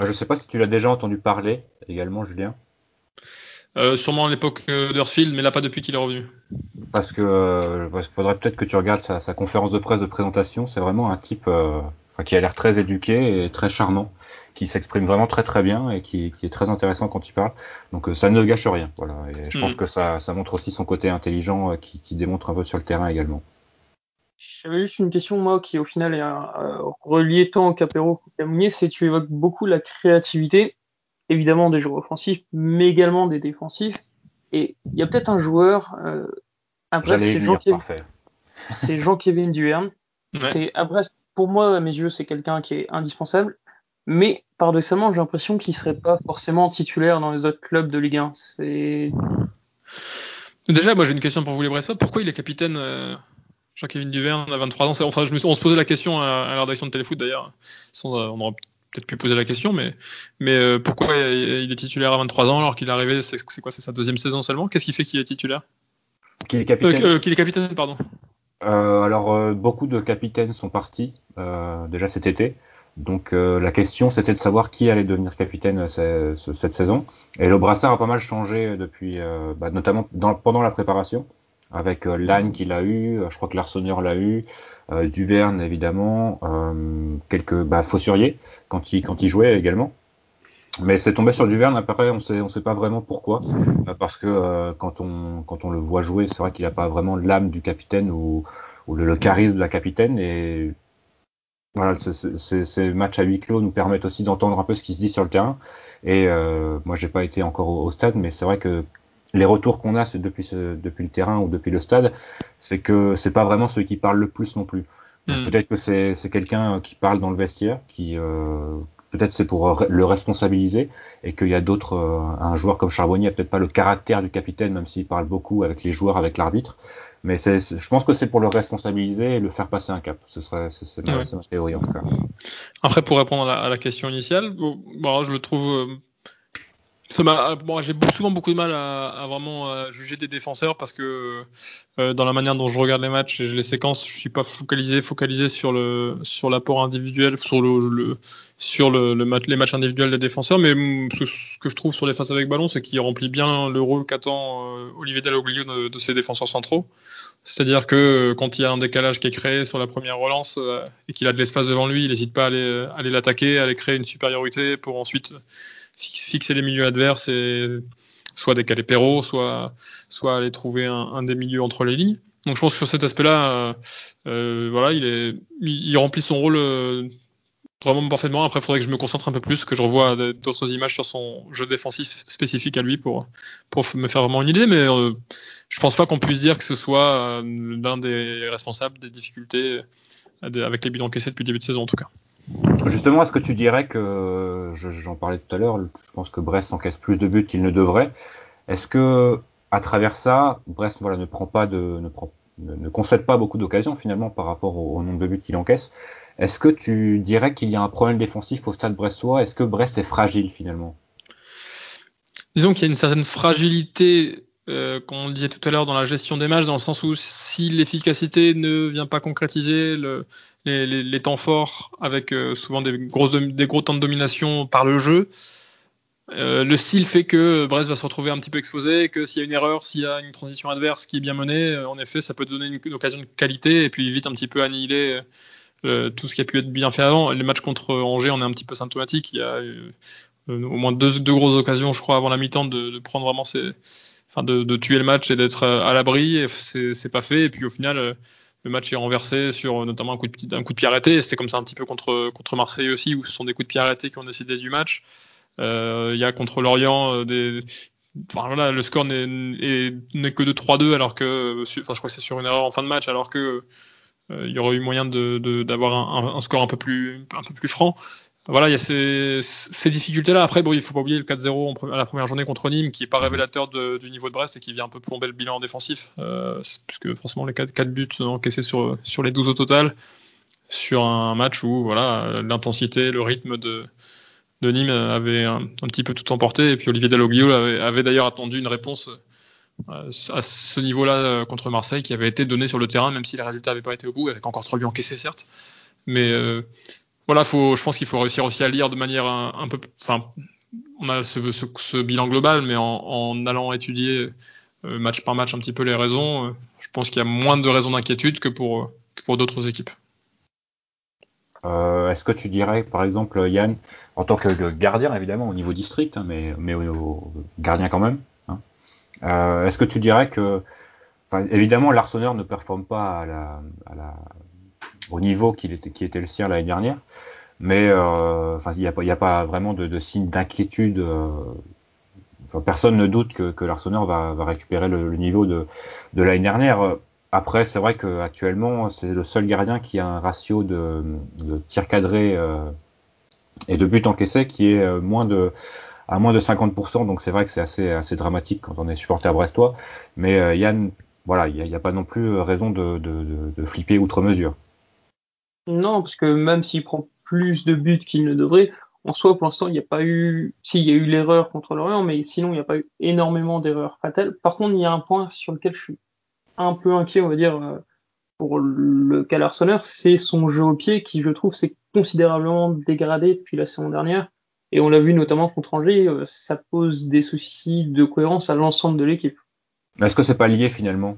Ah, je ne sais pas si tu l'as déjà entendu parler également, Julien. Euh, sûrement à l'époque d'Earthfield, mais là pas depuis qu'il est revenu. Parce que il faudrait peut-être que tu regardes sa, sa, conférence de presse de présentation. C'est vraiment un type qui a l'air très éduqué et très charmant, qui s'exprime vraiment très très bien et qui, qui, est très intéressant quand il parle. Donc ça ne gâche rien. Voilà. Et je pense mm. que ça, ça montre aussi son côté intelligent qui, qui démontre un peu sur le terrain également. J'avais juste une question, moi, qui au final est euh, reliée tant au Capero qu'au Camounier, c'est tu évoques beaucoup la créativité, évidemment des joueurs offensifs, mais également des défensifs. Et il y a peut-être un joueur, euh, après, c'est Jean-Kévin Jean Duverne. Ouais. Après, pour moi, à mes yeux, c'est quelqu'un qui est indispensable. Mais paradoxalement, j'ai l'impression qu'il serait pas forcément titulaire dans les autres clubs de Ligue 1. C'est Déjà, moi j'ai une question pour vous les Bressois. Pourquoi il est capitaine euh, Jean-Kévin Duverne a 23 ans. Enfin, je me, on se posait la question à, la rédaction de Téléfoot d'ailleurs. On aurait peut-être pu poser la question, mais, mais euh, pourquoi il est titulaire à 23 ans alors qu'il est arrivé C'est quoi C'est sa deuxième saison seulement? Qu'est-ce qui fait qu'il est titulaire? Qu'il est capitaine. Euh, qu'il est capitaine, pardon. Euh, alors, beaucoup de capitaines sont partis déjà cet été. Donc la question c'était de savoir qui allait devenir capitaine cette saison. Et le brassard a pas mal changé depuis, bah, notamment pendant la préparation avec euh, Lannes qu'il a eu, euh, je crois que l'Arseneur l'a eu, euh, Duverne évidemment, quelques bah, quand il quand il jouait également. Mais c'est tombé sur Duverne après on sait on sait pas vraiment pourquoi parce que quand on quand on le voit jouer c'est vrai qu'il a pas vraiment l'âme du capitaine ou, ou le, charisme de la capitaine et voilà, ces matchs à huis clos nous permettent aussi d'entendre un peu ce qui se dit sur le terrain. Et euh, moi, j'ai pas été encore au stade, mais c'est vrai que les retours qu'on a c'est depuis, depuis le terrain ou depuis le stade, c'est que c'est pas vraiment celui qui parle le plus non plus. Hmm. Peut-être que c'est quelqu'un qui parle dans le vestiaire, qui euh, peut-être c'est pour le responsabiliser, et qu'il y a d'autres, euh, un joueur comme Charbonnier a peut-être pas le caractère du capitaine, même s'il parle beaucoup avec les joueurs, avec l'arbitre. Mais je pense que c'est pour le responsabiliser et le faire passer un cap. Ce serait, c'est ma, théorie en tout cas. Après, pour répondre à la, question initiale, bon, je le trouve euh, Bon, j'ai souvent beaucoup de mal à, vraiment euh, juger des défenseurs parce que euh, dans la manière dont je regarde les matchs et les séquences, je suis pas focalisé sur l'apport individuel, sur les matchs individuels des défenseurs. Mais ce, que je trouve sur les faces avec ballon, c'est qu'il remplit bien le rôle qu'attend Olivier Dalloglio de, de ses défenseurs centraux. C'est-à-dire que quand il y a un décalage qui est créé sur la première relance et qu'il a de l'espace devant lui, il n'hésite pas à aller, à aller l'attaquer, à aller créer une supériorité pour ensuite fixer les milieux adverses et soit décaler Perrault, soit, soit aller trouver un, des milieux entre les lignes. Donc je pense que sur cet aspect-là, euh, euh, voilà, il, est, il, remplit son rôle euh, vraiment parfaitement. Après, il faudrait que je me concentre un peu plus, que je revoie d'autres images sur son jeu défensif spécifique à lui pour, pour me faire vraiment une idée. Mais euh, je pense pas qu'on puisse dire que ce soit l'un des responsables des difficultés avec les buts encaissés depuis le début de saison en tout cas. Justement, est-ce que tu dirais que, j'en parlais tout à l'heure, je pense que Brest encaisse plus de buts qu'il ne devrait. Est-ce que, à travers ça, Brest voilà, ne prend pas de, ne, prend, ne, concède pas beaucoup d'occasions finalement par rapport au, nombre de buts qu'il encaisse? Est-ce que tu dirais qu'il y a un problème défensif au stade brestois? Est-ce que Brest est fragile finalement? Disons qu'il y a une certaine fragilité euh, disait tout à l'heure, dans la gestion des matchs, dans le sens où si l'efficacité ne vient pas concrétiser le, les, temps forts avec euh, souvent des, gros temps de domination par le jeu, euh, le style fait que Brest va se retrouver un petit peu exposé, que s'il y a une erreur, s'il y a une transition adverse qui est bien menée, euh, en effet, ça peut donner une, occasion de qualité et puis vite un petit peu annihiler tout ce qui a pu être bien fait avant. Les matchs contre Angers, on est un petit peu symptomatique. Il y a au moins deux, grosses occasions, je crois, avant la mi-temps de prendre vraiment ces enfin de, tuer le match et d'être euh, à l'abri. C'est pas fait. Et puis au final, euh, le match est renversé sur notamment un coup de, un de pied arrêté. C'était comme ça un petit peu contre, contre Marseille aussi, où ce sont des coups de pied arrêtés qui ont décidé du match. Euh, il y a contre Lorient euh. Enfin, le score n'est que de 3-2 alors que, enfin, je crois que c'est sur une erreur en fin de match alors que euh, il y aurait eu moyen d'avoir un, un, score un peu plus, un peu plus franc voilà, il y a ces, ces difficultés-là. Après, bon, il faut pas oublier le 4-0 à la première journée contre Nîmes, qui est pas révélateur de, du niveau de Brest et qui vient un peu plomber le bilan défensif, euh, puisque forcément les 4, 4 buts encaissés sur, sur les 12 au total, sur un match où voilà l'intensité, le rythme de, de Nîmes avait un, un, petit peu tout emporté, et puis Olivier Dalloglio avait, avait d'ailleurs attendu une réponse euh, à ce niveau-là euh, contre Marseille qui avait été donné sur le terrain, même si les résultats n'avaient pas été au bout, avec encore trois buts encaissés certes. Mais euh, voilà, faut, je pense qu'il faut réussir aussi à lire de manière un, peu, enfin, on a ce, bilan global, mais en, allant étudier match par match un petit peu les raisons, je pense qu'il y a moins de raisons d'inquiétude que pour, pour d'autres équipes. Euh, est-ce que tu dirais, par exemple, Yann, en tant que gardien, évidemment, au niveau district, hein, mais, au, gardien quand même, hein, euh, est-ce que tu dirais que, évidemment, l'Arseneur ne performe pas à la, au niveau qui était, qui était le sien l'année dernière, mais euh, il n'y a, a, pas vraiment de, de signe d'inquiétude. Euh, personne ne doute que, que l'Arseneur va, va, récupérer le, niveau de, de l'année dernière. Après, c'est vrai qu'actuellement, c'est le seul gardien qui a un ratio de, de tir cadré euh, et de but encaissé qui est à moins de 50%. Donc c'est vrai que c'est assez, assez dramatique quand on est supporter brestois. Mais euh, Yann, voilà, il n'y a, pas non plus raison de, de, flipper outre mesure. Non, parce que même s'il prend plus de buts qu'il ne devrait, en soi, pour l'instant, il n'y a pas eu. Si, il y a eu l'erreur contre l'Orient, mais sinon, il n'y a pas eu énormément d'erreurs fatales. Par contre, il y a un point sur lequel je suis un peu inquiet, on va dire, euh, pour le Calarconneur, c'est son jeu au pied qui, je trouve, s'est considérablement dégradé depuis la saison dernière. Et on l'a vu notamment contre Angers, euh, ça pose des soucis de cohérence à l'ensemble de l'équipe. Est-ce que c'est pas lié finalement?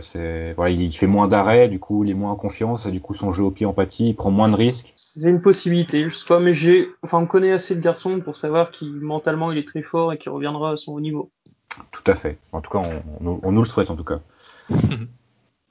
C'est, voilà, il fait moins d'arrêts, du coup il est moins en confiance, et du coup son jeu au pied empathie, il prend moins de risques. C'est une possibilité, je sais pas, mais j'ai, enfin on connaît assez le garçon pour savoir qu'il mentalement il est très fort et qu'il reviendra à son haut niveau. Tout à fait. En tout cas, on nous le souhaite en tout cas.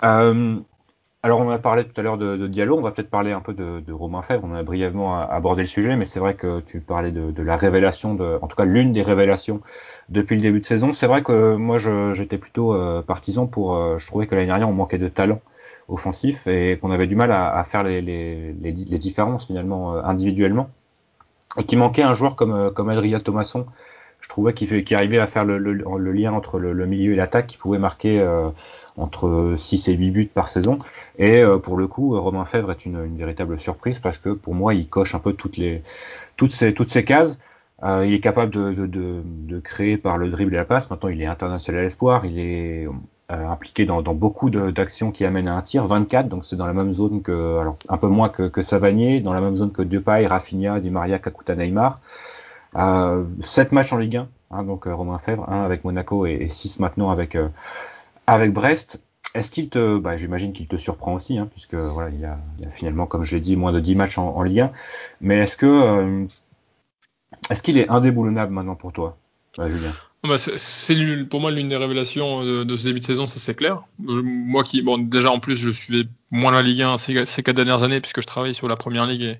Euh, alors, on a parlé tout à l'heure de, de, Diallo, on va peut-être parler un peu de, de, Romain Fèvre. On a brièvement abordé le sujet, mais c'est vrai que tu parlais de, de, la révélation, de, en tout cas l'une des révélations depuis le début de saison. C'est vrai que moi, j'étais plutôt euh, partisan pour. Euh, je trouvais que l'année dernière, on manquait de talent offensif et qu'on avait du mal à, à faire les, les, les, les, différences finalement individuellement. Et qu'il manquait un joueur comme, comme Adrien Thomasson je trouvais qu'il arrivait à faire le, le, le lien entre le, milieu et l'attaque, qui pouvait marquer euh, entre 6 et 8 buts par saison. Et euh, pour le coup, Romain Fèvre est une, véritable surprise parce que pour moi, il coche un peu toutes les toutes ces toutes ces cases. Euh, il est capable de, de, de, créer par le dribble et la passe. Maintenant, il est international à l'espoir. Il est euh, impliqué dans, dans beaucoup d'actions qui amènent à un tir. 24, donc c'est dans la même zone que, alors un peu moins que, que Savanier, dans la même zone que Depay, Rafinha, Di Maria, Kakuta, Neymar. Euh, 7 matchs en Ligue 1, hein, donc Romain Fèvre, 1 avec Monaco et, et 6 maintenant avec avec Brest, est-ce qu'il te, bah, j'imagine qu'il te surprend aussi, hein, puisque il y, a, finalement, comme je l'ai dit, moins de 10 matchs en, Ligue 1. Mais euh, est-ce qu'il est indéboulonnable maintenant pour toi, euh, Julien? Bah c'est pour moi l'une des révélations de, ce début de saison, ça c'est clair. Euh, moi qui, bon, déjà en plus, je suivais moins la Ligue 1 ces, ces quatre dernières années puisque je travaille sur la Première Ligue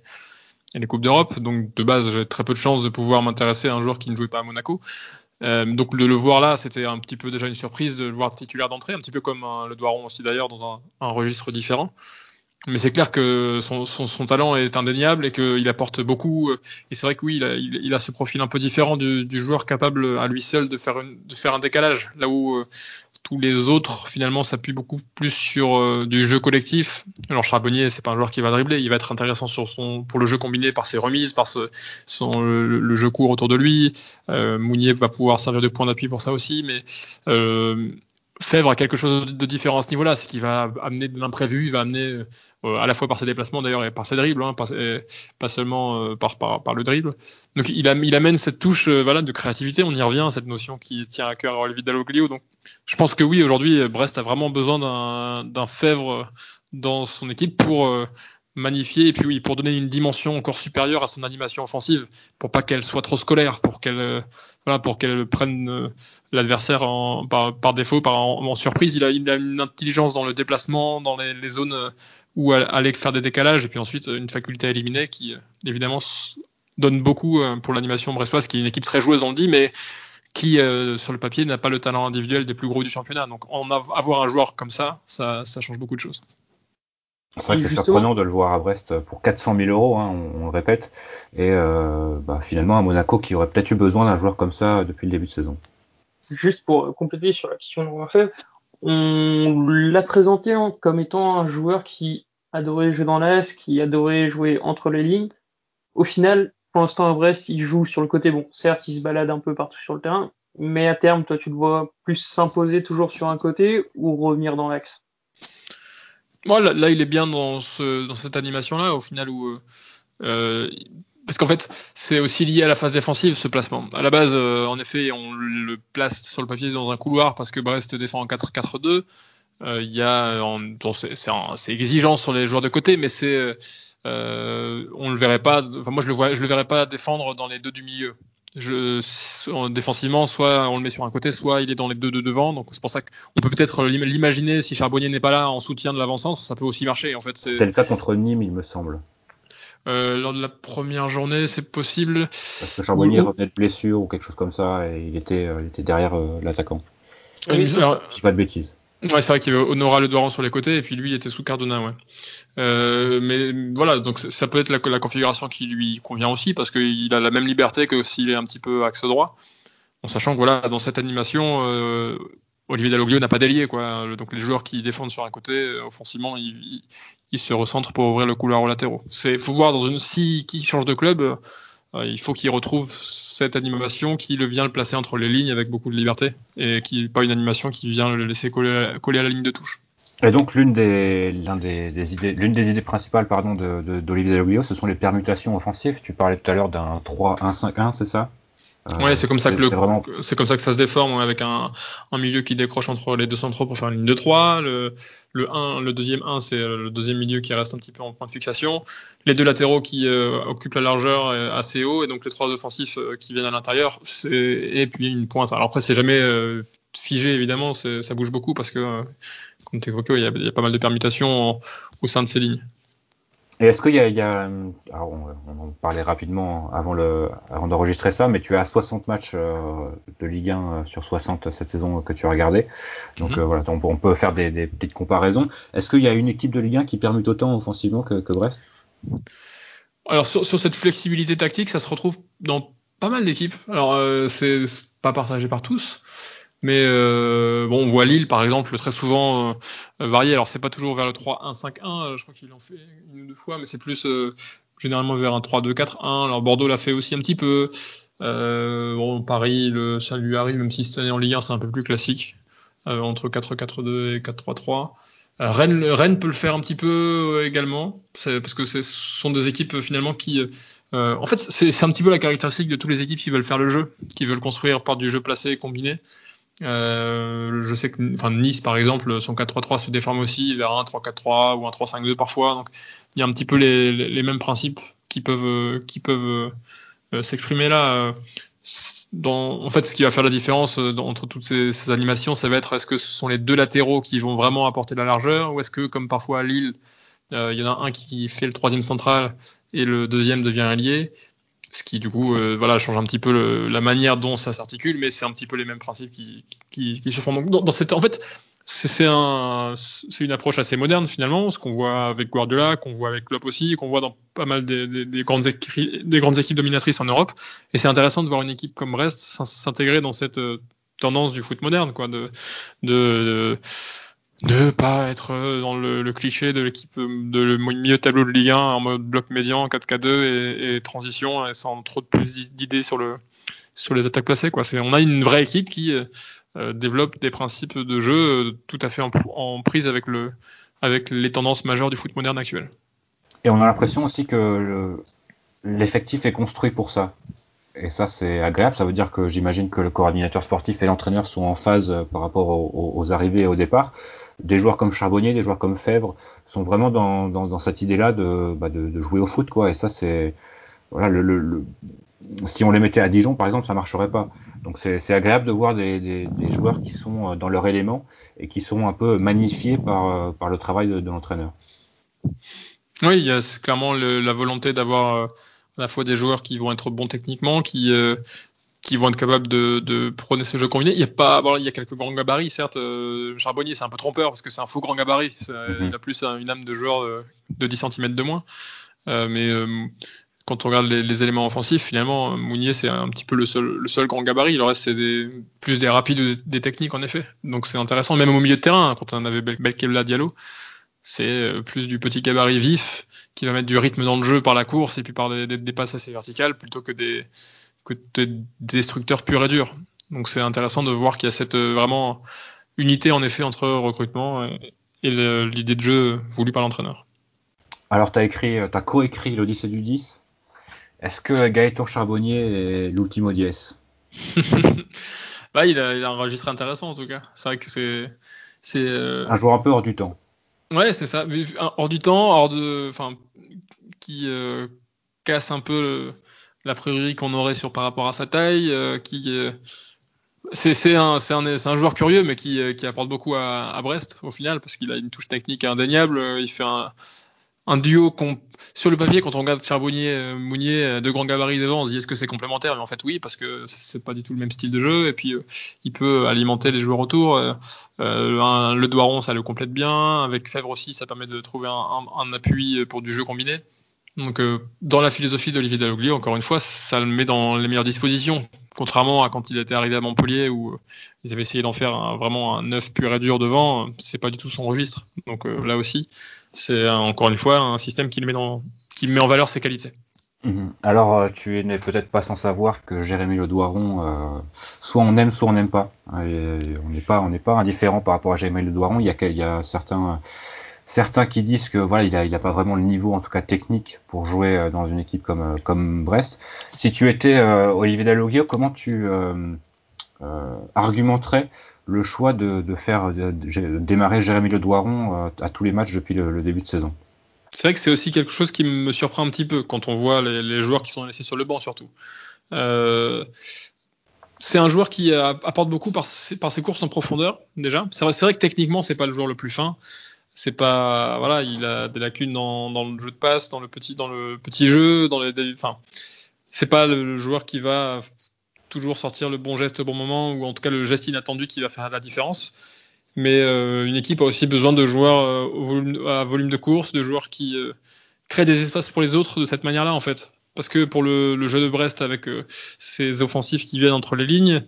et, les coupes d'Europe. Donc de base, j'avais très peu de chance de pouvoir m'intéresser à un joueur qui ne jouait pas à Monaco. Euh, donc de le voir là, c'était un petit peu déjà une surprise de le voir titulaire d'entrée, un petit peu comme le Doiron aussi d'ailleurs dans un, registre différent. Mais c'est clair que son, talent est indéniable et qu'il apporte beaucoup. Et c'est vrai que oui, il a, ce profil un peu différent du, joueur capable à lui seul de faire, de faire un décalage. Là où euh, tous les autres finalement s'appuient beaucoup plus sur euh, du jeu collectif. Alors Charbonnier, c'est pas un joueur qui va dribbler, il va être intéressant pour le jeu combiné par ses remises, par son le, jeu court autour de lui. Euh, Mounier va pouvoir servir de point d'appui pour ça aussi, mais euh, Fèvre a quelque chose de différent à ce niveau-là, c'est qu'il va amener de l'imprévu, il va amener euh, à la fois par ses déplacements d'ailleurs et par ses dribbles, hein, pas, seulement euh, par, par, par, le dribble. Donc il, il amène cette touche euh, voilà, de créativité, on y revient à cette notion qui tient à cœur à Olivier Dalloglio. Donc je pense que oui, aujourd'hui, Brest a vraiment besoin d'un Fèvre dans son équipe pour magnifier. Et puis oui pour donner une dimension encore supérieure à son animation offensive pour pas qu'elle soit trop scolaire pour qu'elle euh, pour qu'elle prenne euh, l'adversaire par, défaut par en, surprise. Il a, il a, une intelligence dans le déplacement dans les, zones euh, où aller faire des décalages. Et puis ensuite une faculté à éliminer qui évidemment donne beaucoup pour l'animation brestoise qui est une équipe très joueuse on le dit mais qui sur le papier n'a pas le talent individuel des plus gros du championnat. Donc en avoir un joueur comme ça, ça change beaucoup de choses c'est vrai que c'est surprenant de le voir à Brest pour 400 000 euros, hein, on, le répète, et euh, bah, finalement à Monaco qui aurait peut-être eu besoin d'un joueur comme ça depuis le début de saison. Juste pour compléter sur la question a fait, on l'a présenté comme étant un joueur qui adorait jouer dans l'Est, qui adorait jouer entre les lignes. Au final, pour l'instant à Brest, il joue sur le côté bon. Certes, il se balade un peu partout sur le terrain, mais à terme, toi, tu le vois plus s'imposer toujours sur un côté ou revenir dans l'axe? Moi, là, il est bien dans, ce, dans cette animation-là, au final, où euh, parce qu'en fait, c'est aussi lié à la phase défensive ce placement. À la base, euh, en effet, on le place sur le papier dans un couloir parce que Brest défend en 4-4-2. Euh, il y a, bon, c'est exigeant sur les joueurs de côté, mais c'est, euh, on le verrait pas. Moi, je le le verrais pas défendre dans les deux du milieu. Je, défensivement, soit on le met sur un côté, soit il est dans les deux de devant. Donc c'est pour ça qu'on peut peut-être l'imaginer si Charbonnier n'est pas là en soutien de l'avant-centre, ça peut aussi marcher. En fait, c'était le cas contre Nîmes, il me semble. Euh, lors de la première journée, c'est possible. Parce que Charbonnier revenait de blessure ou quelque chose comme ça, et il était, euh, il était derrière euh, l'attaquant. Oui, si pas de bêtises. Ouais, c'est vrai qu'il y avait Honora Le sur les côtés, et puis lui, il était sous Cardona, ouais. Euh, mais voilà, donc ça peut être la, configuration qui lui convient aussi, parce qu'il a la même liberté que s'il est un petit peu axe droit. En sachant que voilà, dans cette animation, euh, Olivier Dalloglio n'a pas d'ailier, quoi. Donc les joueurs qui défendent sur un côté, euh, offensivement, ils, se recentrent pour ouvrir le couloir aux latéraux. C'est, faut voir dans une si qui change de club, il faut qu'il retrouve cette animation qui le vient le placer entre les lignes avec beaucoup de liberté et qui pas une animation qui vient le laisser coller, à la ligne de touche. Et donc l'une des, des, idées, l'une des idées principales pardon de, d'Olivier Dalloglio, ce sont les permutations offensives. Tu parlais tout à l'heure d'un 3-1-5-1, c'est ça? Ouais, c'est comme ça que le, c'est comme ça que ça se déforme avec un, un milieu qui décroche entre les deux centraux pour faire une ligne de 3. Le, le 1, le deuxième 1, c'est le deuxième milieu qui reste un petit peu en point de fixation. Les deux latéraux qui euh, occupent la largeur assez haut et donc les trois offensifs euh, qui viennent à l'intérieur. Et puis une pointe. Alors après, c'est jamais figé évidemment, ça bouge beaucoup parce que, comme tu évoquais, il y, a, il y a pas mal de permutations au sein de ces lignes. Et est-ce qu'il y a, il y a alors on, on, en parlait rapidement avant le, avant d'enregistrer ça, mais tu as 60 matchs euh, de Ligue 1 euh, sur 60 cette saison que tu as regardé. Donc mhm. euh, voilà, on, on, peut faire des, des, petites comparaisons. Est-ce qu'il y a une équipe de Ligue 1 qui permute autant offensivement que, que Brest? Alors sur, sur, cette flexibilité tactique, ça se retrouve dans pas mal d'équipes. Alors euh, c'est pas partagé par tous. Mais euh, bon, on voit Lille par exemple très souvent euh, varier. Alors c'est pas toujours vers le 3-1-5-1, euh, je crois qu'il en fait une ou deux fois, mais c'est plus euh, généralement vers un 3-2-4-1. Alors Bordeaux l'a fait aussi un petit peu. Euh, bon, Paris, le, ça lui arrive, même si cette année en Ligue 1 c'est un peu plus classique, entre 4-4-2 et 4-3-3. Rennes, Rennes peut le faire un petit peu également, parce que ce sont des équipes finalement qui, en fait, c'est un petit peu la caractéristique de toutes les équipes qui veulent faire le jeu, qui veulent construire par du jeu placé et combiné. Euh, je sais que enfin, Nice, par exemple, son 4-3-3 se déforme aussi vers un 3-4-3 ou un 3-5-2 parfois. Donc, il y a un petit peu les, mêmes principes qui peuvent, peuvent euh, s'exprimer là. En fait, ce qui va faire la différence euh, entre toutes ces, animations, ça va être est-ce que ce sont les deux latéraux qui vont vraiment apporter de la largeur ou est-ce que, comme parfois à Lille, euh, il y en a un qui fait le troisième central et le deuxième devient allié ce qui du coup euh, voilà change un petit peu la manière dont ça s'articule mais c'est un petit peu les mêmes principes qui, qui, se font. Dans, cette en fait c'est un une approche assez moderne finalement ce qu'on voit avec Guardiola qu'on voit avec Klopp aussi qu'on voit dans pas mal des, des, des grandes des grandes équipes dominatrices en Europe. Et c'est intéressant de voir une équipe comme Brest s'intégrer dans cette euh, tendance du foot moderne quoi de de pas être dans le, cliché de l'équipe de le milieu tableau de Ligue 1 en mode bloc médian 4K2 et, transition sans trop de plus d'idées sur le sur les attaques placées quoi. On a une vraie équipe qui euh, développe des principes de jeu euh, tout à fait en, prise avec le avec les tendances majeures du foot moderne actuel. Et on a l'impression aussi que l'effectif est construit pour ça. Et ça c'est agréable. Ça veut dire que j'imagine que le coordinateur sportif et l'entraîneur sont en phase euh, par rapport aux, aux arrivées et au départ des joueurs comme Charbonnier, des joueurs comme Fèvre sont vraiment dans, dans, dans cette idée-là de, bah de, de, jouer au foot, quoi. Et ça, c'est voilà, le, le, le, si on les mettait à Dijon, par exemple, ça marcherait pas. Donc c'est agréable de voir des, des, des, joueurs qui sont euh, dans leur élément et qui sont un peu magnifiés par, euh, par le travail de, de l'entraîneur. Oui, il y a clairement la volonté d'avoir euh, à la fois des joueurs qui vont être bons techniquement, qui euh, qui vont être capables de, de prôner ce jeu combiné. Il y a pas, bon, il y a quelques grands gabarits, certes. Euh, Charbonnier, c'est un peu trompeur parce que c'est un faux grand gabarit. Ça, mm -hmm. Il a plus une âme de joueur de, de 10 cm de moins. Euh, mais euh, quand on regarde les, les, éléments offensifs, finalement, Mounier, c'est un petit peu le seul, le seul grand gabarit. Le reste, c'est plus des rapides ou des, des, techniques, en effet. Donc c'est intéressant, même au milieu de terrain, quand on avait Belkebla Diallo, c'est euh, plus du petit gabarit vif qui va mettre du rythme dans le jeu par la course et puis par des, des, des passes assez verticales plutôt que des que des destructeurs purs et durs. Donc c'est intéressant de voir qu'il y a cette euh, vraiment unité en effet entre recrutement et, et l'idée de jeu voulue par l'entraîneur. Alors tu as écrit, tu as coécrit l'Odyssée du 10 Est-ce que Gaëtan Charbonnier est l'ultimo dies bah, il a, il a un registre intéressant en tout cas. C'est vrai que c'est. euh, Un joueur un peu hors du temps. Ouais, c'est ça. Hors du temps, hors de. Enfin, qui euh, casse un peu le, la priori qu'on aurait sur par rapport à sa taille, euh, qui. Euh, c'est un, joueur curieux, mais qui, qui apporte beaucoup à, Brest au final, parce qu'il a une touche technique indéniable. Il fait un, duo sur le papier quand on regarde Charbonnier euh, Mounier euh, de grands gabarits devant on se dit est-ce que c'est complémentaire? Mais en fait oui parce que c'est pas du tout le même style de jeu et puis euh, il peut alimenter les joueurs autour euh, le Doiron ça le complète bien avec Fèvre aussi ça permet de trouver un appui pour du jeu combiné donc, euh, dans la philosophie d'Olivier Dalloglio, encore une fois, ça le met dans les meilleures dispositions. Contrairement à quand il était arrivé à Montpellier où euh, ils avaient essayé d'en faire vraiment un neuf pur et dur devant, c'est pas du tout son registre. Donc euh, là aussi, c'est encore une fois un système qui, le met, qui met en valeur ses qualités. Mhm. Alors, tu n'es peut-être pas sans savoir que Jérémy Le Doiron, soit on aime, soit on n'aime pas. on n'est pas, on n'est pas indifférent par rapport à Jérémy Le Doiron. Il y a, il y a certains certains qui disent que voilà, il a, il a pas vraiment le niveau, en tout cas technique, pour jouer euh, dans une équipe comme, euh, comme Brest. Si tu étais euh, Olivier Dalloglio, comment tu argumenterais le choix de, de faire démarrer Jérémy Le Doiron à tous les matchs depuis le, début de saison? C'est vrai que c'est aussi quelque chose qui me surprend un petit peu quand on voit les, joueurs qui sont laissés sur le banc surtout. c'est un joueur qui apporte beaucoup par ses, par ses courses en profondeur déjà. C'est vrai, vrai, que techniquement c'est pas le joueur le plus fin c'est pas voilà il a des lacunes dans, dans, le jeu de passe dans le petit dans le petit jeu dans les enfin c'est pas le joueur qui va toujours sortir le bon geste au bon moment ou en tout cas le geste inattendu qui va faire la différence. Mais euh, une équipe a aussi besoin de joueurs euh, à volume de course de joueurs qui euh, créent des espaces pour les autres de cette manière là en fait. Parce que pour le, le jeu de Brest avec ces offensifs qui viennent entre les lignes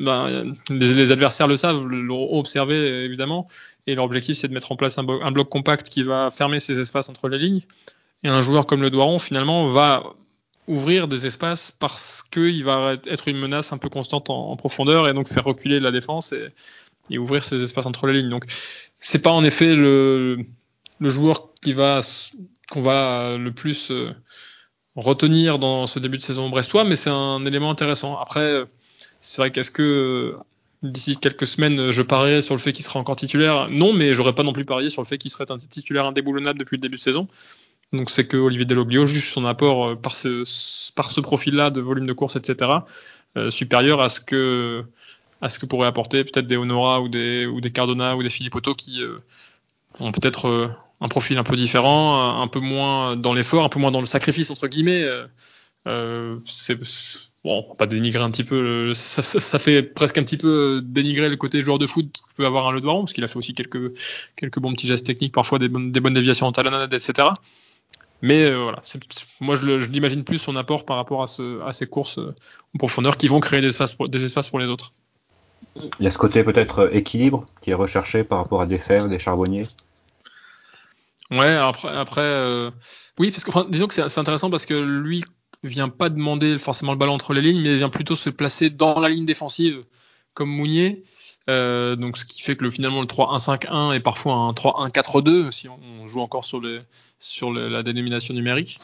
ben, les, adversaires le savent, l'ont observé évidemment, et leur objectif c'est de mettre en place un, bloc compact qui va fermer ces espaces entre les lignes. Et un joueur comme le Doiron finalement va ouvrir des espaces parce qu'il va être une menace un peu constante en, profondeur et donc faire reculer la défense et, ouvrir ces espaces entre les lignes. Donc c'est pas en effet le, joueur qu'on va le plus euh, retenir dans ce début de saison brestois, mais c'est un élément intéressant. Après c'est vrai qu'est-ce que d'ici quelques semaines, je parierais sur le fait qu'il sera encore titulaire? Non, mais j'aurais pas non plus parié sur le fait qu'il serait un titulaire indéboulonnable depuis le début de saison. Donc c'est que Olivier Deloglio juge son apport euh, par ce, par ce profil-là de volume de course, etc., euh, supérieur à ce que à ce que pourraient apporter peut-être des Honora ou des ou des Cardona ou des Philippe Otto qui euh, ont peut-être un profil un peu différent, un peu moins dans l'effort, un peu moins dans le sacrifice entre guillemets. C'est bon, pas dénigrer un petit peu, ça, ça, ça, fait presque un petit peu dénigrer le côté joueur de foot que peut avoir un Le Doiron, parce qu'il a fait aussi quelques, quelques bons petits gestes techniques, parfois des bonnes, des bonnes déviations en talonnade, etc. Mais euh, voilà, moi je, je l'imagine plus son apport par rapport à, ce, à ces courses euh, en profondeur qui vont créer des espaces pour, des espaces pour les autres. Il y a ce côté peut-être euh, équilibre qui est recherché par rapport à des fers, des charbonniers. Ouais, après, après euh, oui, parce que enfin, disons que c'est intéressant parce que lui, vient pas demander forcément le ballon entre les lignes, mais vient plutôt se placer dans la ligne défensive comme Mounier. Euh, donc ce qui fait que le, finalement le 3-1-5-1 est parfois un 3-1-4-2 si on joue encore sur, la dénomination numérique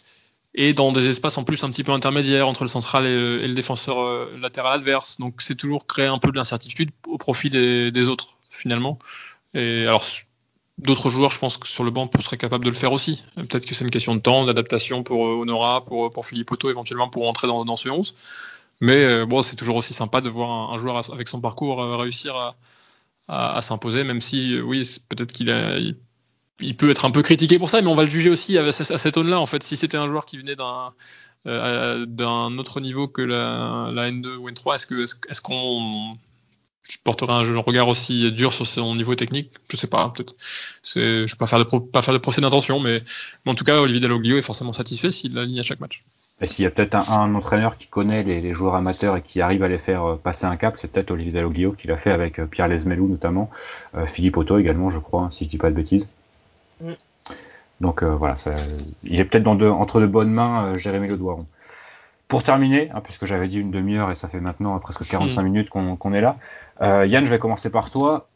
et dans des espaces en plus un petit peu intermédiaires entre le central et, et le défenseur euh, latéral adverse. Donc c'est toujours créer un peu de l'incertitude au profit des, des, autres finalement. Et alors D'autres joueurs, je pense sur le banc, seraient capables de le faire aussi. Peut-être que c'est une question de temps, d'adaptation pour euh, Honora, pour, pour Philippe Otto, éventuellement pour rentrer dans, dans ce 11. Mais euh, bon, c'est toujours aussi sympa de voir un, joueur avec son parcours euh, réussir à, à, s'imposer, même si, oui, peut-être qu'il il, peut être un peu critiqué pour ça, mais on va le juger aussi à, cette zone-là. En fait, si c'était un joueur qui venait d'un euh, autre niveau que la, la N2 ou N3, est-ce est-ce qu'on je porterai un regard aussi dur sur son niveau technique. Je sais pas, peut-être. Je ne vais pas faire de, pro, pas faire de procès d'intention, mais, mais, en tout cas, Olivier Dalloglio est forcément satisfait s'il l'aligne à chaque match. Et s'il y a peut-être un, un, entraîneur qui connaît les, les, joueurs amateurs et qui arrive à les faire euh, passer un cap, c'est peut-être Olivier Dalloglio qui l'a fait avec euh, Pierre Lesmelou notamment, euh, Philippe Otto également, je crois, si je dis pas de bêtises. Mm. Donc euh, voilà, ça, il est peut-être entre de bonnes mains, euh, Jérémy Le Doiron. Pour terminer, hein, puisque j'avais dit une demi-heure et ça fait maintenant presque 45 mmh. minutes qu'on qu est là, euh, Yann, je vais commencer par toi.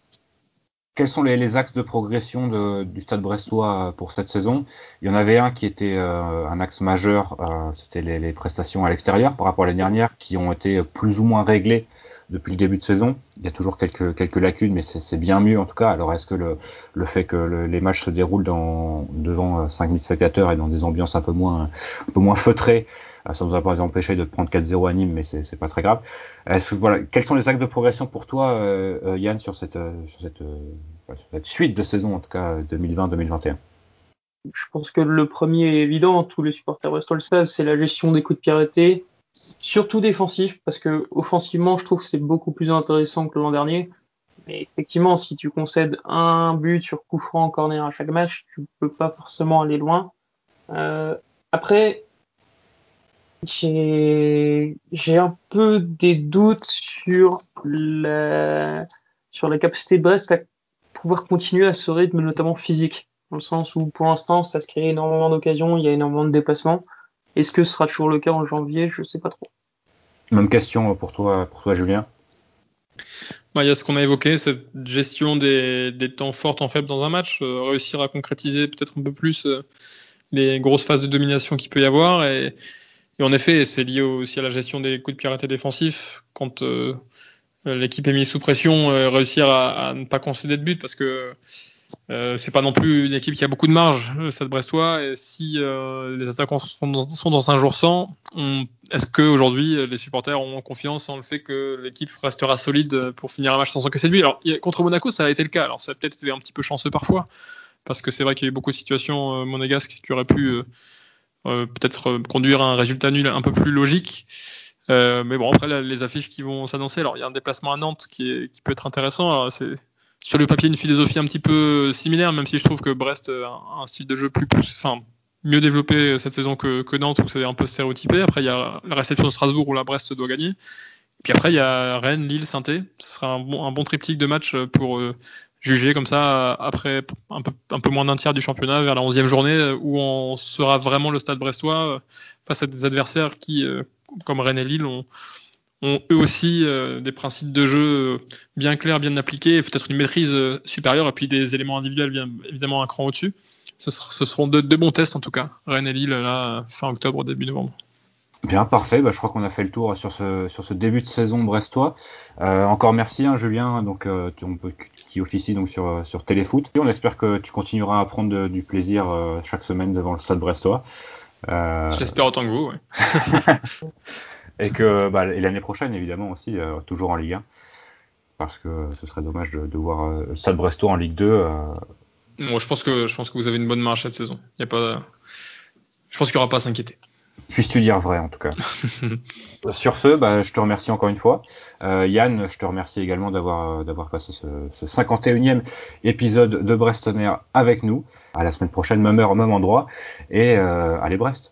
quels sont les, axes de progression du Stade Brestois pour cette saison? Il y en avait un qui était un axe majeur, c'était les, les, prestations à l'extérieur par rapport à l'année dernière, qui ont été plus ou moins réglées depuis le début de saison. Il y a toujours quelques, quelques lacunes, mais c'est bien mieux en tout cas. Alors est-ce que le, le fait que les matchs se déroulent dans, devant 5000 spectateurs et dans des ambiances un peu moins, un peu moins feutrées, euh, ça nous a pas empêché de prendre 4-0 à Nîmes, mais c'est pas très grave. Est-ce, voilà, quels sont les actes de progression pour toi, euh, euh, Yann, sur cette, sur cette, sur cette suite de saison, en tout cas 2020-2021 je pense que le premier est évident, tous les supporters brestois le savent, c'est la gestion des coups de pied arrêtés, surtout défensif, parce que offensivement, je trouve que c'est beaucoup plus intéressant que l'an dernier. Mais effectivement, si tu concèdes un but sur coup franc, corner à chaque match, tu peux pas forcément aller loin. Euh, après, j'ai un peu des doutes sur la sur la capacité de Brest à pouvoir continuer à ce rythme, notamment physique, dans le sens où pour l'instant, ça se crée énormément d'occasions, il y a énormément de déplacements. Est-ce que ce sera toujours le cas en janvier? Je ne sais pas trop. Même question pour toi, pour toi Julien. Bah, il y a ce qu'on a évoqué, cette gestion des, temps forts, temps faibles dans un match, euh, réussir à concrétiser peut-être un peu plus euh, les grosses phases de domination qu'il peut y avoir. Et, en effet, c'est lié aussi à la gestion des coups de pied défensifs. Quand euh, l'équipe est mise sous pression, réussir à, à, ne pas concéder de but parce que euh, c'est pas non plus une équipe qui a beaucoup de marge, le Stade Brestois. Et si euh, les attaquants sont dans, un jour sans, est-ce que aujourd'hui les supporters ont confiance en le fait que l'équipe restera solide pour finir un match sans encaisser de but? Alors contre Monaco, ça a été le cas. Alors ça a peut-être été un petit peu chanceux parfois, parce que c'est vrai qu'il y a eu beaucoup de situations euh, monégasques qui auraient pu peut-être conduire à un résultat nul un peu plus logique. mais bon, après les affiches qui vont s'annoncer, alors il y a un déplacement à Nantes qui, peut être intéressant. Sur le papier une philosophie un petit peu similaire, même si je trouve que Brest a un style de jeu plus, enfin, mieux développé cette saison que, Nantes où c'est un peu stéréotypé. Après, il y a la réception de Strasbourg où la Brest doit gagner. Puis après, il y a Rennes, Lille, saint Ce sera un bon, triptyque de match pour euh, juger comme ça après un peu, moins d'un tiers du championnat vers la 11e journée où on sera vraiment le stade brestois euh, face à des adversaires qui, euh, comme Rennes et Lille, ont, ont eux aussi euh, des principes de jeu euh, bien clairs, bien appliqués, peut-être une maîtrise euh, supérieure, et puis des éléments individuels bien évidemment un cran au-dessus. Ce, seront deux, bons tests en tout cas, Rennes et Lille là fin octobre début novembre. Bien parfait, bah, je crois qu'on a fait le tour sur ce, sur ce début de saison brestois. encore merci hein, Julien, donc qui officie donc sur sur Téléfoot. on espère que tu continueras à prendre du plaisir chaque semaine devant le stade brestois. Je l'espère autant que vous. Ouais. Et que bah, l'année prochaine, évidemment, aussi, euh, toujours en Ligue 1. Parce que ce serait dommage de, voir euh, Stade Brestois en Ligue 2. Euh. je, pense que, je pense que vous avez une bonne marche cette saison. Y a pas, je pense qu'il n'y aura pas à s'inquiéter. Puisses-tu dire vrai, en tout cas. Sur ce, bah, je te remercie encore une fois. Yann, je te remercie également d'avoir d'avoir passé ce, ce 51e épisode de Brestonner avec nous. À la semaine prochaine, même heure, même endroit. Et allez Brest